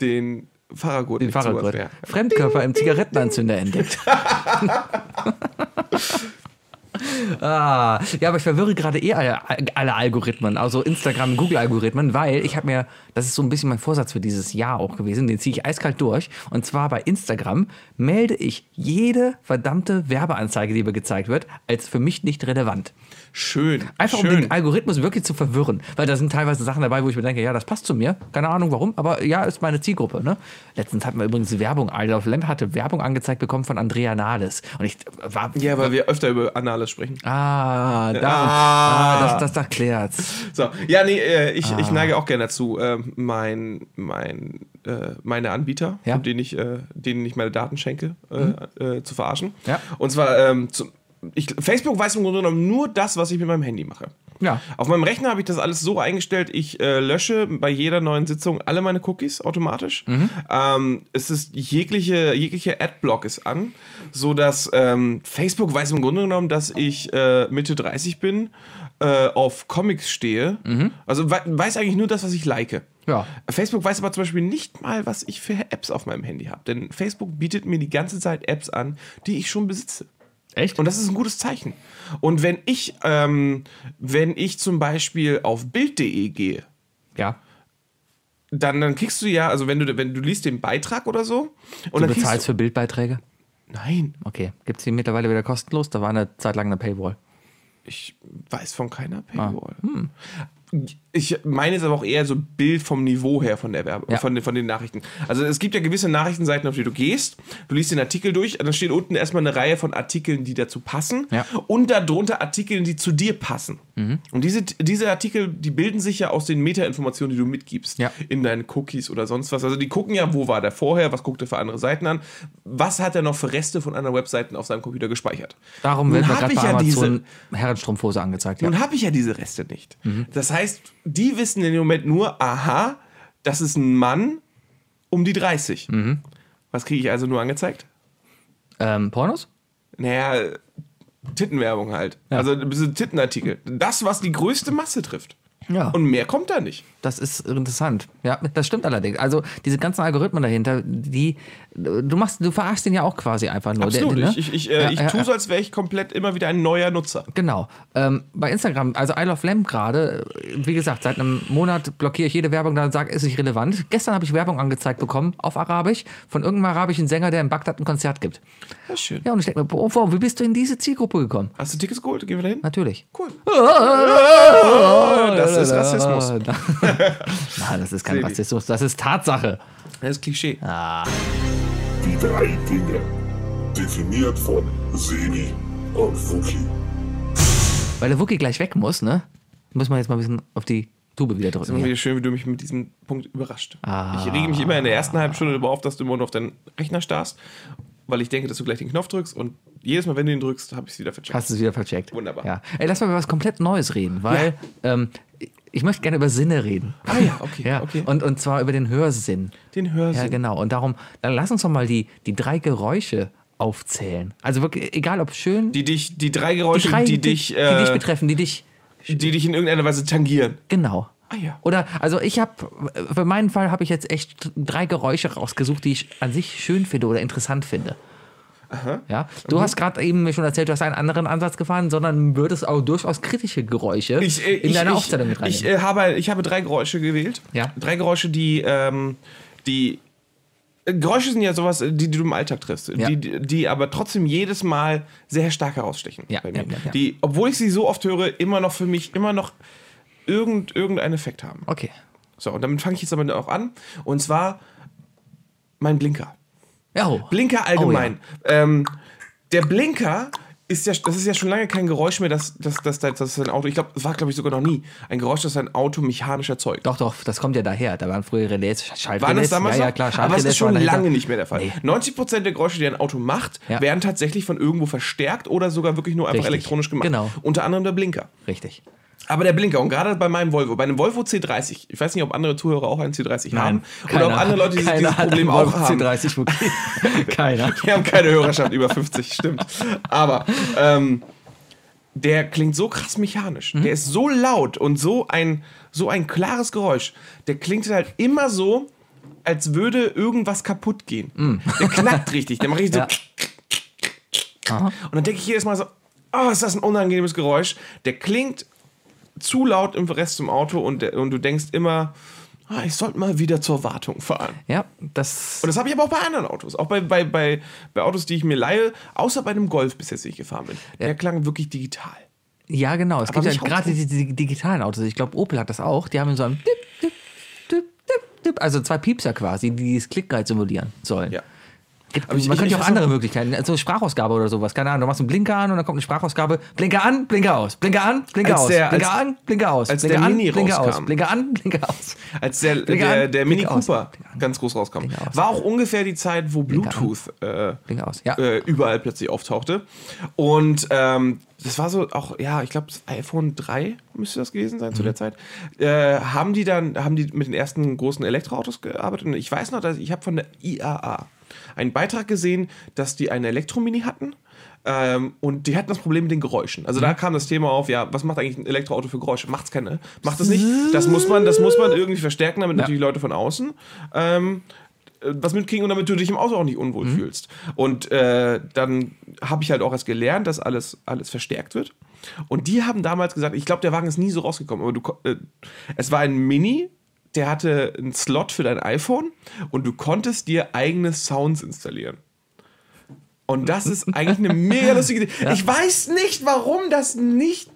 den Fahrergurt den. Fahrradgurt. Ja. Fremdkörper im Zigarettenanzünder entdeckt. ah, ja, aber ich verwirre gerade eh alle, alle Algorithmen, also Instagram, Google-Algorithmen, weil ich habe mir, das ist so ein bisschen mein Vorsatz für dieses Jahr auch gewesen, den ziehe ich eiskalt durch. Und zwar bei Instagram melde ich jede verdammte Werbeanzeige, die mir gezeigt wird, als für mich nicht relevant. Schön. Einfach um schön. den Algorithmus wirklich zu verwirren. Weil da sind teilweise Sachen dabei, wo ich mir denke, ja, das passt zu mir. Keine Ahnung warum, aber ja, ist meine Zielgruppe. Ne? Letztens hat man übrigens Werbung, Isle of Lamp hatte Werbung angezeigt bekommen von Andrea Nahles. Und ich war. Ja, weil wir öfter über Anales sprechen. Ah, darum. Ah. Ah, das, das erklärt's. So, ja, nee, äh, ich, Ah. ich neige auch gerne dazu, äh, mein, mein, äh, meine Anbieter, Ja. Mhm. denen, ich, äh, denen ich meine Daten schenke, äh, äh, zu verarschen. Ja. Und zwar, ähm, zum, ich, Facebook weiß im Grunde genommen nur das, was ich mit meinem Handy mache. Ja. Auf meinem Rechner habe ich das alles so eingestellt, ich äh, lösche bei jeder neuen Sitzung alle meine Cookies automatisch. Mhm. Ähm, es ist jegliche, jegliche Adblock ist an, sodass ähm, Facebook weiß im Grunde genommen, dass ich äh, Mitte 30 bin, äh, auf Comics stehe. Also we weiß eigentlich nur das, was ich like. Mhm. Ja. Facebook weiß aber zum Beispiel nicht mal, was ich für Apps auf meinem Handy habe. Denn Facebook bietet mir die ganze Zeit Apps an, die ich schon besitze. Echt? Und das ist ein gutes Zeichen. Und wenn ich, ähm, wenn ich zum Beispiel auf Bild.de gehe, ja. dann, dann kriegst du ja, also wenn du, wenn du liest den Beitrag oder so, und Du bezahlst kriegst für Bildbeiträge? du, Nein, Okay. Gibt es die mittlerweile wieder kostenlos? Da war eine Zeit lang eine Paywall. ich weiß von keiner Paywall. hm. Ich meine jetzt aber auch eher so Bild vom Niveau her von der Werbung, Ja. von, den, von den Nachrichten. Also es gibt ja gewisse Nachrichtenseiten, auf die du gehst, du liest den Artikel durch, dann steht unten erstmal eine Reihe von Artikeln, die dazu passen Ja. und darunter Artikel, die zu dir passen. Mhm. Und diese, diese Artikel, die bilden sich ja aus den Metainformationen, die du mitgibst Ja. in deinen Cookies oder sonst was. Also die gucken ja, wo war der vorher, was guckt er für andere Seiten an, was hat er noch für Reste von anderen Webseiten auf seinem Computer gespeichert. Darum wird mir gerade bei ja Amazon Herrenstrumpfhose angezeigt. Ja. Nun habe ich ja diese Reste nicht. Das heißt, die wissen in dem Moment nur, aha, das ist ein Mann um die 30. Was kriege ich also nur angezeigt? Ähm, Pornos? Naja, Tittenwerbung halt. Ja. Also Tittenartikel. Das, was die größte Masse trifft. Ja. Und mehr kommt da nicht. Das ist interessant. Ja, das stimmt allerdings. Also diese ganzen Algorithmen dahinter, die du machst, du verarschst den ja auch quasi einfach nur. Absolut. Der- ne? Ich, ich, äh, Ja, ich ja, tue so, als wäre ich komplett immer wieder ein neuer Nutzer. Genau. Ähm, bei Instagram, also I Love Lamp gerade, äh, wie gesagt, seit einem Monat blockiere ich jede Werbung, dann sage, ist nicht relevant. Gestern habe ich Werbung angezeigt bekommen auf Arabisch von irgendeinem arabischen Sänger, der in Bagdad ein Konzert gibt. Ja, schön. Ja, und ich denke mir, boah, wow, wie bist du in diese Zielgruppe gekommen? Hast du Tickets geholt? Gehen wir dahin? Natürlich. Cool. das ist Rassismus. Nein, das ist kein Sebi. Rassismus, das ist Tatsache. Das ist Klischee. Die drei Dinge. Definiert von Sebi und Fuki. Weil der Wookie gleich weg muss, ne? Muss man jetzt mal ein bisschen auf die Tube wieder drücken. Immer hier. wieder schön, wie du mich mit diesem Punkt überrascht. Ah. Ich rege mich immer in der ersten halben Stunde darüber auf, dass du immer nur auf deinen Rechner starrst, weil ich denke, dass du gleich den Knopf drückst und jedes Mal, wenn du ihn drückst, habe ich es wieder vercheckt. Hast du es wieder vercheckt. Wunderbar. Ja. Ey, lass mal über was komplett Neues reden, weil ähm, ich möchte gerne über Sinne reden. Ah ja, okay, Ja, okay. Und, und zwar über den Hörsinn. Den Hörsinn. Ja, genau. Und darum, dann lass uns doch mal die, die drei Geräusche aufzählen. Also wirklich, egal ob schön, Die dich, die drei Geräusche, die, drei, dich, die, äh, dich betreffen, die dich, die dich in irgendeiner Weise tangieren. genau. Ah ja. Oder, also ich habe, für meinen Fall habe ich jetzt echt drei Geräusche rausgesucht, die ich an sich schön finde oder interessant finde. Ja, du Mhm. hast gerade eben mir schon erzählt, du hast einen anderen Ansatz gefahren, sondern würdest auch durchaus kritische Geräusche Ich, äh, in ich, deine ich, Aufzählung mit ich, äh, habe, ich habe drei Geräusche gewählt. Ja. Drei Geräusche, die, ähm, die äh, Geräusche sind ja sowas, äh, die, die du im Alltag triffst, Ja. die, die, die aber trotzdem jedes Mal sehr stark herausstechen. Ja, bei mir. ja, ja, ja. Die, obwohl ich sie so oft höre, immer noch für mich immer noch irgend, irgendeinen Effekt haben. okay. So, und damit fange ich jetzt aber auch an. Und zwar mein Blinker. Ja, oh. Blinker allgemein. ähm, der Blinker ist ja, das ist ja schon lange kein Geräusch mehr, dass, dass, dass, dass, dass ein Auto, ich glaube, das war, glaube ich, sogar noch nie, ein Geräusch, das ein Auto mechanisch erzeugt. Doch, doch, das kommt ja daher. Da waren früher Relais, Schaltrelais. War das damals ja, ja, klar, Aber Schaltrelais ist schon waren lange nicht mehr der Fall. Nee. 90% der Geräusche, die ein Auto macht, Ja. werden tatsächlich von irgendwo verstärkt oder sogar wirklich nur einfach Richtig. elektronisch gemacht. Genau. Unter anderem der Blinker. Richtig. Aber der Blinker, und gerade bei meinem Volvo, bei einem Volvo C30, ich weiß nicht, ob andere Zuhörer auch einen C30 haben oder ob andere Leute dieses, dieses Problem auch haben. C30 Wookie. Keiner. Wir haben keine Hörerschaft über 50, stimmt. Aber ähm, der klingt so krass mechanisch. Mhm. Der ist so laut und so ein, so ein klares Geräusch. Der klingt halt immer so, als würde irgendwas kaputt gehen. Der knackt richtig. Der macht richtig Mhm. Ja. so. Aha. Und dann denke ich jedes Mal so, oh, ist das ein unangenehmes Geräusch. Der klingt zu laut im Rest zum Auto und, und du denkst immer, ah, ich sollte mal wieder zur Wartung fahren. Ja, das. Und das habe ich aber auch bei anderen Autos. Auch bei, bei, bei, bei Autos, die ich mir leihe, außer bei dem Golf bis jetzt, ich gefahren bin. Der klang wirklich digital. Ja, genau. Es gibt ja gerade die, die digitalen Autos. Ich glaube, Opel hat das auch. Die haben so einen Dip, Dip, Dip, Dip, Dip. Also zwei Piepser quasi, die das Klickgeil simulieren sollen. Ja. Gibt, man ich- könnte ich auch andere Möglichkeiten, also Sprachausgabe oder sowas. Keine Ahnung, du machst einen Blinker an und dann kommt eine Sprachausgabe. Blinker an, Blinker aus. Blinker an, Blinker Als aus. der- Blinker als- an, Blinker aus. als Blinker der an, Mini Blinker aus. rauskam. Blinker an, Blinker aus. Als der, Blinker der, an, der Mini Blinker aus. Cooper ganz groß rauskam. Aus. War auch ungefähr die Zeit, wo. Bluetooth äh, aus. Ja. äh, überall plötzlich auftauchte. Und ähm, das war so auch, ja, ich glaube, das iPhone 3 müsste das gewesen sein zu Mhm. der Zeit. Äh, haben die dann, haben die mit den ersten großen Elektroautos gearbeitet? Und ich weiß noch, dass ich habe von der IAA einen Beitrag gesehen, dass die eine Elektromini hatten. Ähm, und die hatten das Problem mit den Geräuschen. Also Mhm. da kam das Thema auf, ja, was macht eigentlich ein Elektroauto für Geräusche? Macht's keine. Macht es nicht. Das muss man, das muss man irgendwie verstärken, damit natürlich Leute von außen ähm, äh, was mitkriegen und damit du dich im Auto auch nicht unwohl Mhm. fühlst. Und äh, dann habe ich halt auch erst gelernt, dass alles, alles verstärkt wird. Und die haben damals gesagt, ich glaube, der Wagen ist nie so rausgekommen, aber du, äh, es war ein Mini, der hatte einen Slot für dein iPhone und du konntest dir eigene Sounds installieren. Und das ist eigentlich eine mega lustige Idee. Ich weiß nicht, warum das nicht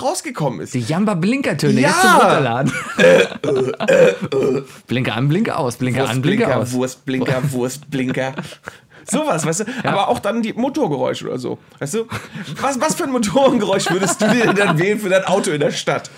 rausgekommen ist. Die Jamba-Blinkertöne Ja. jetzt zum Runterladen. Blinker an, Blinker aus, Blinker an, Blinker aus. Wurstblinker, Wurstblinker. Sowas, weißt du? Aber auch dann die Motorgeräusche oder so. Weißt du? Was, was für ein Motorengeräusch würdest du dir denn dann wählen für dein Auto in der Stadt?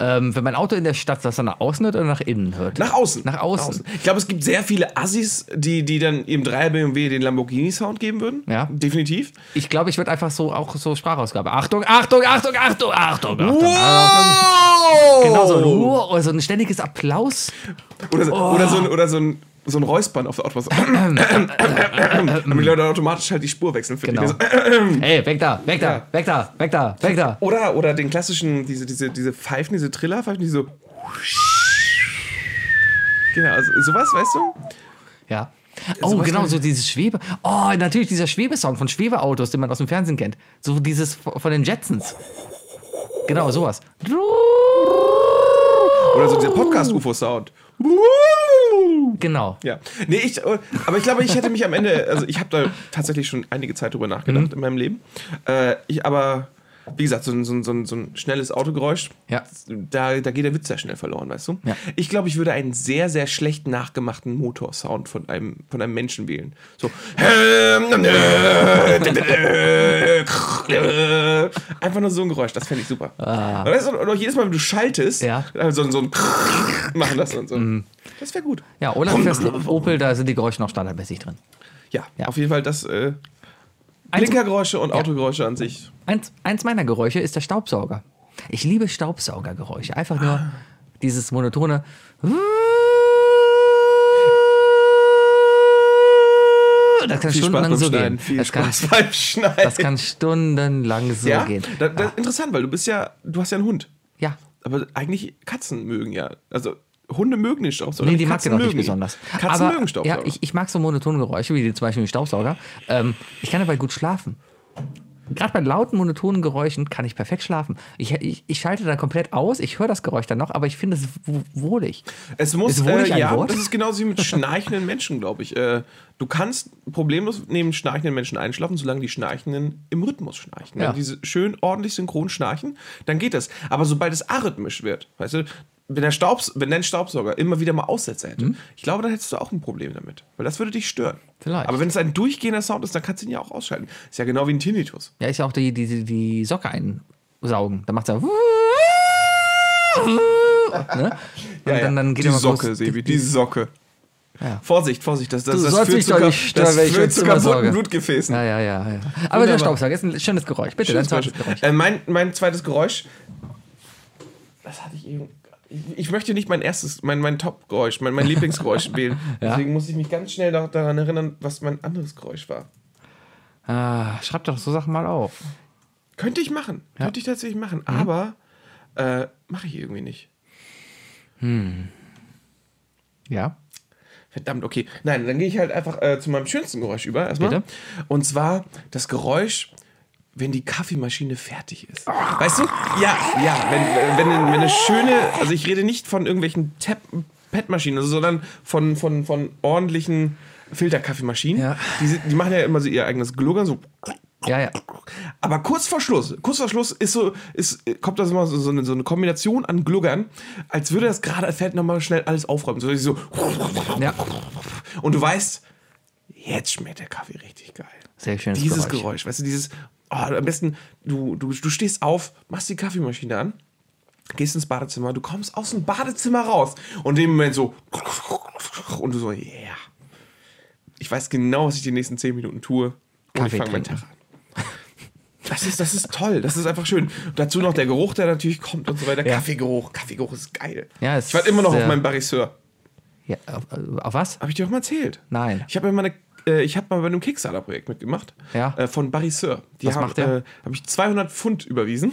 Ähm, wenn mein Auto in der Stadt das dann nach außen hört oder nach innen hört? Nach außen. Nach außen. Ich glaube, es gibt sehr viele Assis, die, die dann im 3 BMW den Lamborghini-Sound geben würden. Ja. Definitiv. Ich glaube, ich würde einfach so auch so Sprachausgabe. Achtung, Achtung, Achtung, Achtung, Achtung, Achtung. Wow! Genau so ein, oder so ein ständiges Applaus. Oder, so- oder so ein, oder so ein, so ein Räuspern auf der Autobahn. Damit die Leute automatisch halt die Spur wechseln. ich. Genau. Hey, weg da, weg da, weg da, weg da, weg da. Oder, oder den klassischen, diese, diese, diese Pfeifen, diese Trillerpfeifen, die so. Genau, also sowas, weißt du? Ja. Oh, genau, kann- so dieses Schwebe. Oh, natürlich dieser Schwebesound von Schwebeautos, den man aus dem Fernsehen kennt. So dieses von den Jetsons. Genau, sowas. Oder so dieser Podcast-UFO-Sound. Genau. Ja. Nee, ich, aber ich glaube, ich hätte mich am Ende, also ich habe da tatsächlich schon einige Zeit drüber nachgedacht in meinem Leben. Äh, ich, aber, wie gesagt, so ein, so ein, so ein, schnelles Autogeräusch, Ja. da, da geht der Witz sehr schnell verloren, weißt du? Ja. Ich glaube, ich würde einen sehr, sehr schlecht nachgemachten Motorsound von einem, von einem Menschen wählen. So. Einfach nur so ein Geräusch, das fände ich super. Weißt du, oder jedes Mal, wenn du schaltest, Ja. äh, so, so ein machen lassen und so. Das wäre gut. Ja, oder fährst Opel, da sind die Geräusche noch standardmäßig drin. Ja, Ja. auf jeden Fall das äh, Blinkergeräusche und Autogeräusche an sich. Eins, eins meiner Geräusche ist der Staubsauger. Ich liebe Staubsaugergeräusche. Einfach nur Ah. dieses monotone. Das kann Viel stundenlang so Schneiden. gehen. Viel Das kann, Spaß beim Schneiden. das kann stundenlang so ja, gehen. da, da, interessant, weil du bist ja, du hast ja einen Hund. Ja. Aber eigentlich Katzen mögen ja, also Hunde mögen den Staubsauger. Nee, die mag den auch nicht besonders. Katzen Aber, mögen Staubsauger. Ja, ich, ich mag so monotone Geräusche, wie zum Beispiel den Staubsauger. Ähm, ich kann dabei gut schlafen. Gerade bei lauten, monotonen Geräuschen kann ich perfekt schlafen. Ich, ich, ich schalte da komplett aus, ich höre das Geräusch dann noch, aber ich finde es wo- wohlig. Es muss, Ist wohlig äh, ja, Wort? das ist genauso wie mit schnarchenden Menschen, glaube ich. Äh, du kannst problemlos neben schnarchenden Menschen einschlafen, solange die Schnarchenden im Rhythmus schnarchen. Ja. Wenn diese schön ordentlich synchron schnarchen, dann geht das. Aber sobald es arrhythmisch wird, weißt du, wenn, der Staubs wenn dein Staubsauger immer wieder mal Aussätze hätte, Mhm. ich glaube, dann hättest du auch ein Problem damit. Weil das würde dich stören. Vielleicht. Aber wenn es ein durchgehender Sound ist, dann kannst du ihn ja auch ausschalten. Ist ja genau wie ein Tinnitus. Ja, ist ja auch die, die, die, die Socke einsaugen. Da macht er. ne? Und dann, dann geht die Socke, bloß- Sebi, die Socke. Ja. Vorsicht, Vorsicht, das, das, das führt zu, nicht das führt zu kaputten. Blutgefäßen. Ja, ja, ja, ja. Aber der. Staubsauger ist ein schönes Geräusch. Bitte, Schönes dein zweites Geräusch. Geräusch. Äh, mein, mein zweites Geräusch. Das hatte ich eben. Ich, möchte nicht mein erstes, mein, mein Top-Geräusch, mein, mein Lieblingsgeräusch wählen. Ja. Deswegen muss ich mich ganz schnell da- daran erinnern, was mein anderes Geräusch war. Ah, schreib doch so Sachen mal auf. Könnte ich machen. Könnte ich tatsächlich machen. Aber äh, mache ich irgendwie nicht. Ja. Verdammt, okay. Nein, dann gehe ich halt einfach äh, zu meinem schönsten Geräusch über. Erstmal. Bitte? Und zwar das Geräusch, wenn die Kaffeemaschine fertig ist. Weißt du? Ja, ja. Wenn, wenn, wenn eine schöne, also ich rede nicht von irgendwelchen Tap Pet-Maschinen, sondern von, von, von ordentlichen Filterkaffeemaschinen. Ja. Die, die machen ja immer so ihr eigenes Gluggern, so. Ja, ja. Aber kurz vor Schluss, kurz vor Schluss ist so, ist, kommt das immer so, so, eine, so eine Kombination an Gluggern, als würde das gerade fällt nochmal schnell alles aufräumen. So, so Ja. und du weißt, jetzt schmeckt der Kaffee richtig geil. Sehr schönes Dieses Geräusch. Geräusch. weißt du, dieses, oh, am besten, du, du, du stehst auf, machst die Kaffeemaschine an, gehst ins Badezimmer, du kommst aus dem Badezimmer raus und in dem Moment so, und du so, yeah. Ich weiß genau, was ich die nächsten 10 Minuten tue und ich fange meinen. Tag an. Das ist, das ist toll, das ist einfach schön. Dazu noch der Geruch, der natürlich kommt und so weiter. Ja. Kaffeegeruch, Kaffeegeruch ist geil. Ja, ich warte immer noch auf äh, meinen Barisseur. Ja, auf, auf was? Habe ich dir doch mal erzählt? Nein. Ich habe ja mal, eine, äh, ich hab mal bei einem Kickstarter-Projekt mitgemacht. Ja. Äh, von Barisseur. Die Was haben, macht der? Äh, habe ich 200 Pfund überwiesen,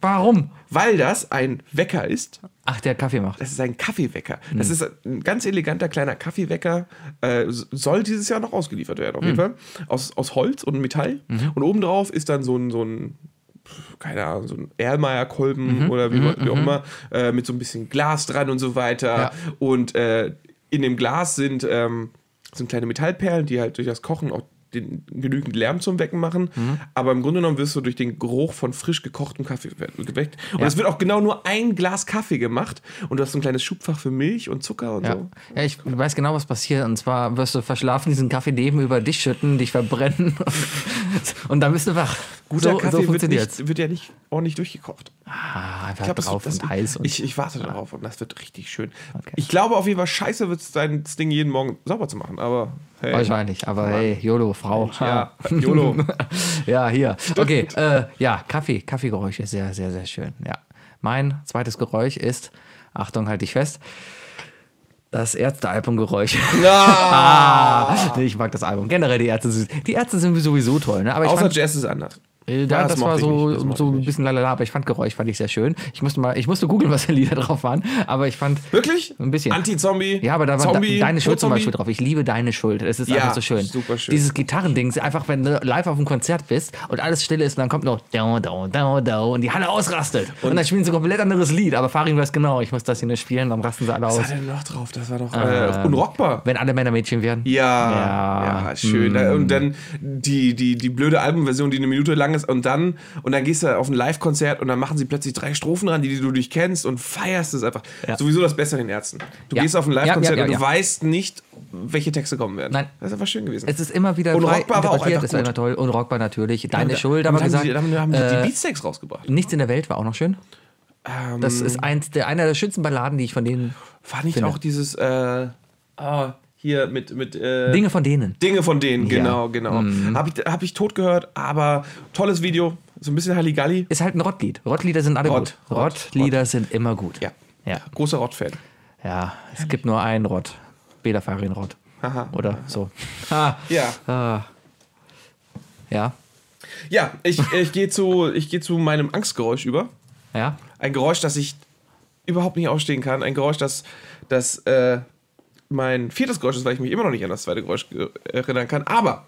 Warum? weil das ein Wecker ist. Ach, der Kaffee macht. Das ist ein Kaffeewecker. Hm. Das ist ein ganz eleganter kleiner Kaffeewecker. Äh, soll dieses Jahr noch ausgeliefert werden, auf Hm. jeden Fall. Aus, aus Holz und Metall. Mhm. Und obendrauf ist dann so ein, so ein keine Ahnung, so ein Erlmeyer-Kolben Mhm. oder wie, wie auch immer, äh, mit so ein bisschen Glas dran und so weiter. Ja. Und äh, in dem Glas sind, ähm, sind kleine Metallperlen, die halt durch das Kochen auch den, genügend Lärm zum Wecken machen. Mhm. Aber im Grunde genommen wirst du durch den Geruch von frisch gekochtem Kaffee we- geweckt. Und Ja. es wird auch genau nur ein Glas Kaffee gemacht. Und du hast so ein kleines Schubfach für Milch und Zucker und Ja. so. ja, ich weiß genau, was passiert. Und zwar wirst du verschlafen, diesen Kaffee neben über dich schütten, dich verbrennen und dann bist du wach. Guter so, Kaffee so wird, nicht, wird ja nicht ordentlich durchgekocht. Ah, einfach Ich glaube, das, drauf das, und heiß. Und ich, ich warte darauf und das wird richtig schön. Okay. Ich glaube auf jeden Fall, scheiße wird es sein, das Ding jeden Morgen sauber zu machen. Aber hey. Wahrscheinlich, aber hey, YOLO, Frau. Ja, YOLO. ja, hier. Okay, äh, ja, Kaffee, Kaffeegeräusche, sehr, sehr, sehr schön. Ja. Mein zweites Geräusch ist, Achtung, halt dich fest, das Ärzte-Album-Geräusch. Ah, nee, ich mag das Album. Generell die Ärzte sind, die Ärzte sind sowieso toll, ne? Aber ich Außer fand, Jazz ist anders. Äh, da, das das, war so, nicht, das so ein nicht. bisschen lalala, aber ich fand Geräusch fand ich sehr schön. Ich musste mal, ich musste googeln, was für Lieder drauf waren, aber ich fand Wirklich? Ein bisschen. Anti-Zombie. ja, aber da war Zombie, de deine Schuld zum. Beispiel drauf. Ich liebe deine Schuld. Es ist Ja, einfach so schön. super schön. Dieses Gitarrending, einfach wenn du live auf einem Konzert bist und alles still ist und dann kommt noch down, down, down, down und die Halle ausrastet. Und, dann spielen sie ein komplett anderes Lied. Aber Farin weiß genau, ich muss das hier nur spielen, dann rasten sie alle aus. Was war denn noch drauf? Das war doch äh, unrockbar. Wenn alle Männer Mädchen werden. Ja, Ja. ja, schön. Da- Und dann die, die, die blöde Albumversion, die eine Minute lang ist, und dann, und dann gehst du auf ein Live-Konzert und dann machen sie plötzlich drei Strophen ran, die, die du nicht kennst und feierst es einfach. Ja. Sowieso das Beste an den Ärzten. Du Ja. gehst auf ein Live-Konzert Ja, ja, ja, und du ja. weißt nicht, welche Texte kommen werden. Nein. Das ist einfach schön gewesen. Es ist immer wieder Unrockbar war auch einfach war gut. immer toll. Unrockbar natürlich. Deine Da- Schuld, damit aber gesagt. haben, sie, damit haben die äh, die Beatsteaks rausgebracht. Nichts in der Welt war auch noch schön. Ähm, Das ist eins der, einer der schönsten Balladen, die ich von denen. war nicht finde. auch dieses, äh, ah, hier mit, mit äh, Dinge von denen. Dinge von denen, Ja. Mhm. genau, genau. Habe ich, hab ich tot gehört, aber tolles Video, so ein bisschen Halligalli. Ist halt ein Rottlied. Rottlieder sind alle Rott, gut. Rott, Rottlieder sind immer gut. Ja. Ja. Großer Rott-Fan. Ja, es gibt nur einen Rott. Bela Farin Rott. Haha. Oder so. Ah, Ja. ah. Ja, Ja, ich, ich gehe zu, ich geh zu meinem Angstgeräusch über. ja. Ein Geräusch, das ich überhaupt nicht ausstehen kann. Ein Geräusch, das, das äh, mein viertes Geräusch ist, weil ich mich immer noch nicht an das zweite Geräusch ge- erinnern kann. Aber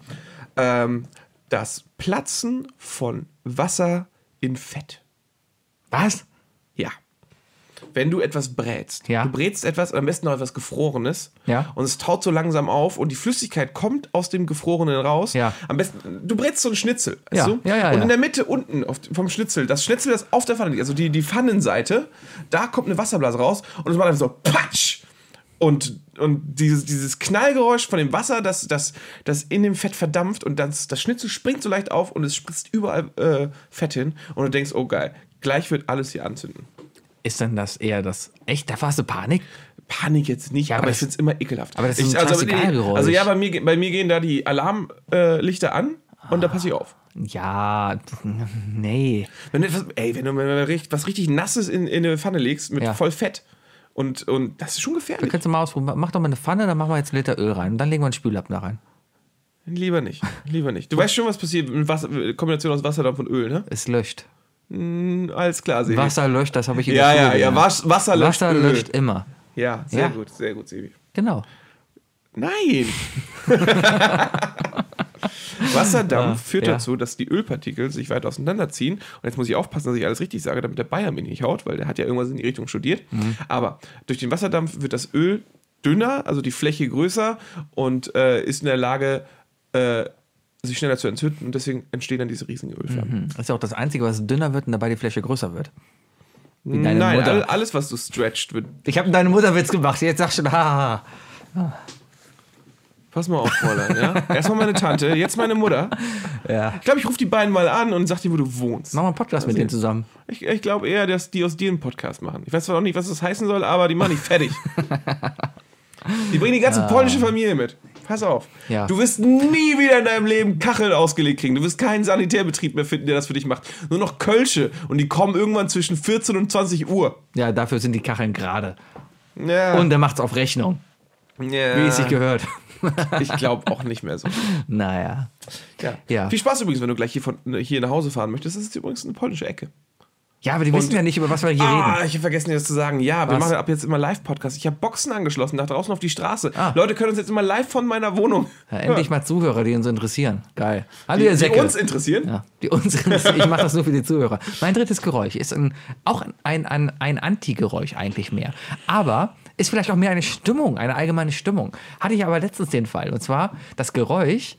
ähm, das Platzen von Wasser in Fett. Was? Ja. Wenn du etwas brätst. Ja. Du brätst etwas, am besten noch etwas Gefrorenes. Ja. Und es taut so langsam auf und die Flüssigkeit kommt aus dem Gefrorenen raus. Ja. Am besten, du brätst so einen Schnitzel. Weißt Ja. Du? Ja, ja, und in der Mitte unten auf, vom Schnitzel, das Schnitzel, das auf der Pfanne liegt, also die, die Pfannenseite, da kommt eine Wasserblase raus und es macht einfach so Patsch. Und, und dieses, dieses Knallgeräusch von dem Wasser, das, das, das in dem Fett verdampft und das, das Schnitzel springt so leicht auf und es spritzt überall äh, Fett hin und du denkst, oh geil, gleich wird alles hier anzünden. Ist denn das eher das. Echt? Da hast du Panik? Panik jetzt nicht, Ja, aber, aber ich finde es immer ekelhaft. aber das ist ich, ein also, Scheißegal-Geräusch. also ja, bei mir, bei mir gehen da die Alarmlichter an und da passe ich auf. Ja, nee. Wenn du etwas, ey, wenn du mal richtig- was richtig Nasses in, in eine Pfanne legst mit Ja. voll Fett und, und das ist schon Da gefährlich. kannst du mal ausprobieren. Mach doch mal eine Pfanne, dann machen wir jetzt einen Liter Öl rein. Und dann legen wir einen Spüllappen da rein. Lieber nicht, lieber nicht. Du weißt schon, was passiert mit Wasser, Kombination aus Wasserdampf und Öl, ne? Es löscht. Hm, alles klar, Sebi. Wasser löscht, das habe ich in Ja, der Schule ja, ja. Was, Wasser löscht Wasser Öl. löscht immer. Ja, sehr Ja. gut, sehr gut, Sebi. Genau. Nein! Wasserdampf führt ja. dazu, dass die Ölpartikel sich weiter auseinanderziehen. Und jetzt muss ich aufpassen, dass ich alles richtig sage, damit der Bayer mir nicht haut, weil der hat ja irgendwas in die Richtung studiert. Mhm. Aber durch den Wasserdampf wird das Öl dünner, also die Fläche größer und äh, ist in der Lage, äh, sich schneller zu entzünden. Und deswegen entstehen dann diese riesigen Ölflammen. Das ist ja auch das Einzige, was dünner wird und dabei die Fläche größer wird. Nein, all, alles, was du stretcht, wird. Ich habe deine Mutterwitz gemacht. Jetzt sagst du schon, haha. Pass mal auf, Fräulein, ja? Erstmal meine Tante, jetzt meine Mutter. Ja. Ich glaube, ich rufe die beiden mal an und sag dir, wo du wohnst. Mach mal einen Podcast mit denen zusammen. Ich, ich glaube eher, dass die aus dir einen Podcast machen. Ich weiß zwar noch nicht, was das heißen soll, aber die machen dich fertig. die bringen die ganze polnische Familie mit. Pass auf. Ah. Ja. Du wirst nie wieder in deinem Leben Kacheln ausgelegt kriegen. Du wirst keinen Sanitärbetrieb mehr finden, der das für dich macht. Nur noch Kölsche. Und die kommen irgendwann zwischen 14 und 20 Uhr. Ja, dafür sind die Kacheln gerade. Ja. Und er macht's auf Rechnung, ja. wie es sich gehört. Ich glaube auch nicht mehr so. naja. Ja. Ja. Viel Spaß übrigens, wenn du gleich hier, von, hier nach Hause fahren möchtest. Das ist übrigens eine polnische Ecke. Ja, aber die wissen ja nicht, über was wir hier Ah, reden. ich habe vergessen, dir das zu sagen. Ja, wir Was? machen ab jetzt immer Live-Podcast. Ich habe Boxen angeschlossen, nach draußen auf die Straße. Ah. Leute können uns jetzt immer live von meiner Wohnung. Ja, endlich mal Zuhörer, die uns interessieren. Geil. Hallo, die, ihr die Säcke. uns interessieren. Ja, die uns interessieren. Ich mache das nur für die Zuhörer. Mein drittes Geräusch ist ein, auch ein, ein, ein Anti-Geräusch eigentlich mehr. Aber ist vielleicht auch mehr eine Stimmung, eine allgemeine Stimmung. Hatte ich aber letztens den Fall. Und zwar das Geräusch,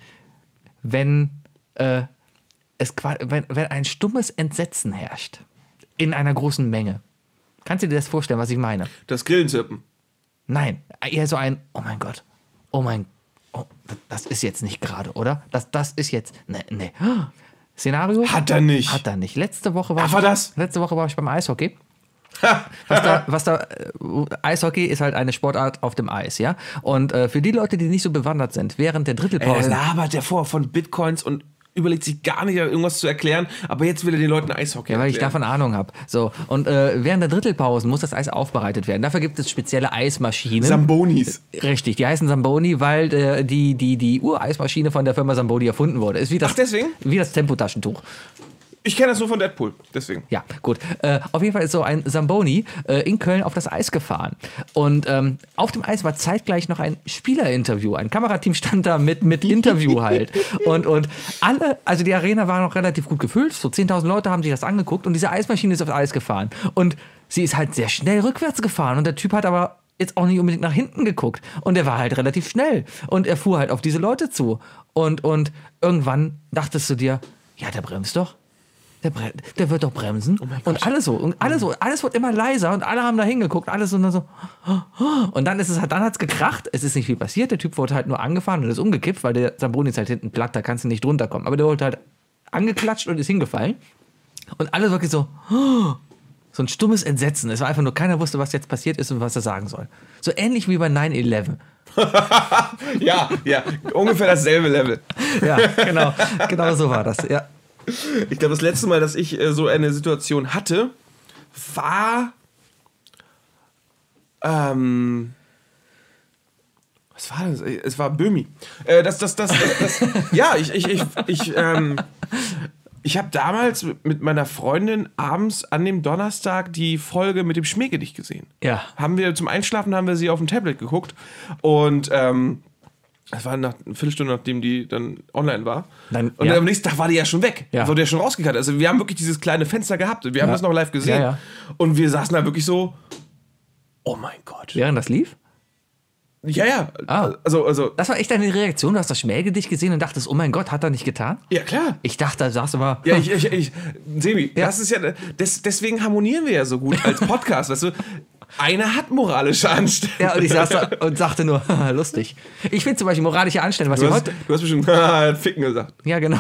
wenn, äh, es, wenn, wenn ein stummes Entsetzen herrscht in einer großen Menge. Kannst du dir das vorstellen, was ich meine? Das Grillenzirpen. Nein, eher so ein, oh mein Gott, oh mein, oh, das ist jetzt nicht gerade, oder? Das, das ist jetzt, ne, ne. Szenario? Hat er nicht. Hat er nicht. Letzte Woche war Ach, war das? Letzte Woche war ich beim Eishockey. Was da, was da, äh, Eishockey ist halt eine Sportart auf dem Eis, ja. Und äh, für die Leute, die nicht so bewandert sind, während der Er Drittelpause. labert ja vor von Bitcoins und überlegt sich gar nicht, irgendwas zu erklären, aber jetzt will er den Leuten Eishockey Ja, weil ich davon Ahnung habe. So, und äh, während der Drittelpausen muss das Eis aufbereitet werden. Dafür gibt es spezielle Eismaschinen. Sambonis. Richtig, die heißen Zamboni, weil äh, die, die, die Ureismaschine von der Firma Zamboni erfunden wurde. Ist wie das, Ach, deswegen? Wie das Tempotaschentuch. Ich kenne das nur von Deadpool, deswegen. Ja, gut. Äh, auf jeden Fall ist so ein Zamboni äh, in Köln auf das Eis gefahren. Und ähm, auf dem Eis war zeitgleich noch ein Spielerinterview. Ein Kamerateam stand da mit, mit Interview halt. Und, und alle, also die Arena war noch relativ gut gefüllt. So 10.000 Leute haben sich das angeguckt und diese Eismaschine ist aufs Eis gefahren. Und sie ist halt sehr schnell rückwärts gefahren. Und der Typ hat aber jetzt auch nicht unbedingt nach hinten geguckt. Und er war halt relativ schnell. Und er fuhr halt auf diese Leute zu. Und, und irgendwann dachtest du dir, ja, der bremst doch. Der, der wird doch bremsen. und alle so. Und alle so. Alles wird immer leiser und alle haben da hingeguckt. Alles und dann so. Und dann ist es halt, dann hat's gekracht. Es ist nicht viel passiert. Der Typ wurde halt nur angefahren und ist umgekippt, weil der Zamboni ist halt hinten platt, da kannst du nicht drunter kommen. Aber der wurde halt angeklatscht und ist hingefallen. Und alle wirklich so. So ein stummes Entsetzen. Es war einfach nur, keiner wusste, was jetzt passiert ist und was er sagen soll. So ähnlich wie bei 9-11. Ja, ja, ungefähr dasselbe Level. Ja, genau. genau so war das. Ja. Ich glaube, das letzte Mal, dass ich äh, so eine Situation hatte, war. Ähm. Was war das? Es war Böhmi. Äh, das, das, das, das, das ja, ich, ich, ich, ich, ähm, ich habe damals mit meiner Freundin abends an dem Donnerstag die Folge mit dem Schmähgedicht gesehen. Ja. Haben wir zum Einschlafen haben wir sie auf dem Tablet geguckt und ähm, das war nach eine Viertelstunde, nachdem die dann online war. Dann- und ja. am nächsten Tag war die ja schon weg. Ja. Wurde ja schon rausgekannt. Also wir haben wirklich dieses kleine Fenster gehabt. Wir haben Ja. das noch live gesehen. Ja. Und wir saßen da wirklich so, oh mein Gott. Während das lief? Ja, ja. Ah. Also, also, Das war echt deine Reaktion. Du hast das Schmähgedicht gesehen und dachtest, oh mein Gott, hat er nicht getan? ja klar. Ich dachte, da du mal. Ja, ich, ich, ich Sebi, Ja. das ist ja, des, deswegen harmonieren wir ja so gut als Podcast, weißt du. Einer hat moralische Anstellung. Ja, und ich saß da und sagte nur, lustig. Ich finde zum Beispiel moralische Anstellung, was Du hast, heute. du hast bestimmt Ficken gesagt. Ja, genau.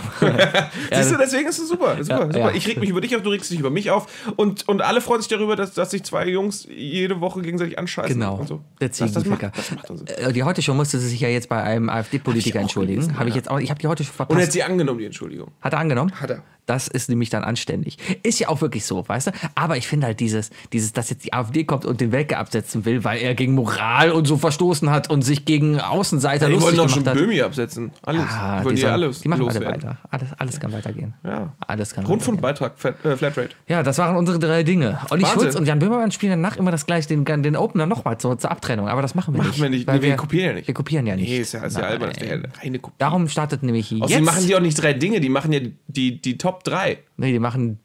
Siehst du, deswegen ist es super. super, Ja, super. ja. Ich reg mich über dich auf, du regst dich über mich auf. Und, und alle freuen sich darüber, dass, dass sich zwei Jungs jede Woche gegenseitig anscheißen. Genau. So. Der das, das, macht, das macht. Äh, Die heute schon musste sie sich ja jetzt bei einem AfD-Politiker entschuldigen. gelesen, Habe ich jetzt auch. Ich habe die heute schon verpasst. Und hat sie angenommen, die Entschuldigung. Hat er angenommen? Hat er. Das ist nämlich dann anständig. Ist ja auch wirklich so, weißt du? Aber ich finde halt dieses, dieses, dass jetzt die AfD kommt und den Welke absetzen will, weil er gegen Moral und so verstoßen hat und sich gegen Außenseiter Die wollen lustig doch schon gemacht hat. Böhmi absetzen. Alles. Ah, die wollen die, sollen- alles die machen alle weiter. Alles, alles kann weitergehen. Ja. Alles kann. Rundfunkbeitrag, äh, Flatrate. Ja, das waren unsere drei Dinge. Olli Wahnsinn. Schulz und Jan Böhmermann spielen danach immer das gleiche, den, den Opener nochmal zur, zur Abtrennung. Aber das machen wir Machen nicht. wir nicht. Nee, wir kopieren ja nicht. Wir kopieren ja nicht. Nee, ist ja, ist ja albern. Ja. Darum startet nämlich jetzt. Außerdem machen die auch nicht drei Dinge, die machen ja die, die Top 3. nee, die machen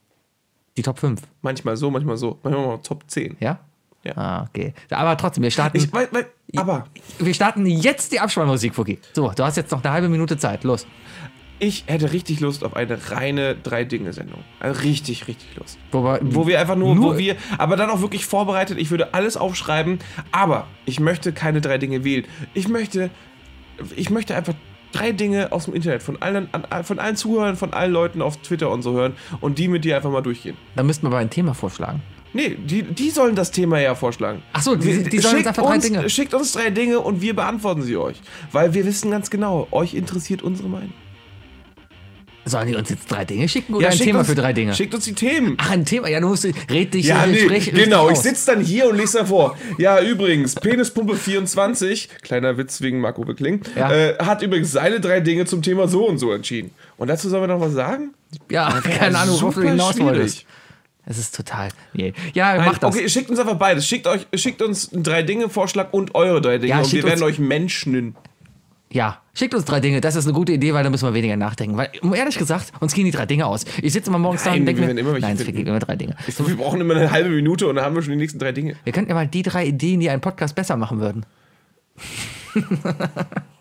die Top 5. Manchmal so, manchmal so. Manchmal auch Top 10. Ja? Ja. Ah, okay. Aber trotzdem, wir starten, Ich, weil, weil, aber wir starten jetzt die Abspannmusik, Fuki. So, du hast jetzt noch eine halbe Minute Zeit. Los. ich hätte richtig Lust auf eine reine Drei-Dinge-Sendung. Also richtig, richtig Lust. Wobei, Wo wir einfach nur, Nur- wo wir, aber dann auch wirklich vorbereitet, ich würde alles aufschreiben, aber ich möchte keine drei Dinge wählen. Ich möchte, ich möchte einfach drei Dinge aus dem Internet von allen, von allen Zuhörern, von allen Leuten auf Twitter und so hören und die mit dir einfach mal durchgehen. Dann müssten wir aber ein Thema vorschlagen. Nee, die, die sollen das Thema ja vorschlagen. Ach so, die- die sollen uns schickt einfach drei uns, Dinge. Schickt uns drei Dinge und wir beantworten sie euch. Weil wir wissen ganz genau, euch interessiert unsere Meinung. Sollen die uns jetzt drei Dinge schicken oder ein schickt Thema uns, für drei Dinge? Schickt uns die Themen. Ach, ein Thema. Ja, du musst, red dich, Ja, äh, nee, sprich genau. Ich sitze dann hier und lese davor. Ja, übrigens, Penispumpe 24, kleiner Witz wegen Marco Bekling, Ja. äh, hat übrigens seine drei Dinge zum Thema so und so entschieden. Und dazu sollen wir noch was sagen? Ja, keine Ahnung, worauf du hinaus wolltest. Es ist total. Nee. Ja, Nein, mach das. Okay, schickt uns einfach beides. Schickt, euch, schickt uns einen Drei-Dinge-Vorschlag und eure drei Dinge. Ja, und wir werden euch Menschen. Ja, schickt uns drei Dinge. Das ist eine gute Idee, weil da müssen wir weniger nachdenken. Weil, um ehrlich gesagt, uns gehen die drei Dinge aus. Ich sitze immer morgens da Nein, und denke wir mir, immer nein, es vergeben immer drei Dinge. Ich, wir brauchen immer eine halbe Minute und dann haben wir schon die nächsten drei Dinge. Wir könnten ja mal die drei Ideen, die einen Podcast besser machen würden.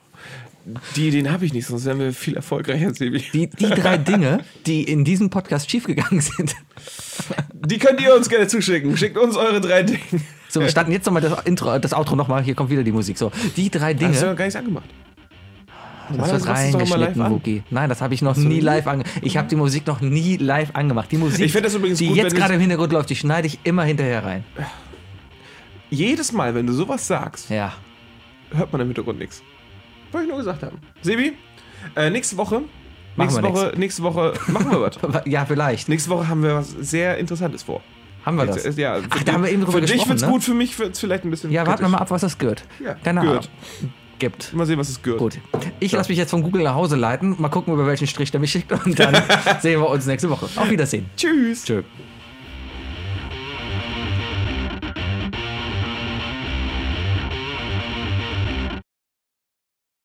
Die Ideen habe ich nicht, sonst wären wir viel erfolgreicher, Sebi. Die, die drei Dinge, die in diesem Podcast schiefgegangen sind. Die könnt ihr uns gerne zuschicken. Schickt uns eure drei Dinge. So, wir starten jetzt nochmal das Intro, das Outro nochmal. Hier kommt wieder die Musik. So, die drei Dinge. Hast du ja gar nichts angemacht. Das wird reingeschnitten. Wookie. Nein, das habe ich noch nie live angemacht. Ich habe die Musik noch nie live angemacht. Die Musik, Ich find das übrigens die gut, jetzt gerade im Hintergrund läuft, die schneide ich immer hinterher rein. Jedes Mal, wenn du sowas sagst, Ja. hört man im Hintergrund nichts. Wollte ich nur gesagt haben. Sebi, äh, nächste Woche. Machen Nächste wir Woche, nächste Woche machen wir was. Ja, vielleicht. nächste Woche haben wir was sehr Interessantes vor. Haben wir das? Ja, Ach, da haben wir eben drüber Für dich gesprochen, wird's ne? gut, für mich wird's vielleicht ein bisschen. Ja, warten wir mal ab, was das gehört. Ja, Keine. Ahnung. Gibt. Mal sehen, was es gehört. Gut. Ich lasse mich jetzt von Google nach Hause leiten. Mal gucken, über welchen Strich der mich schickt. Und dann sehen wir uns nächste Woche. Auf Wiedersehen. Tschüss. Tschö.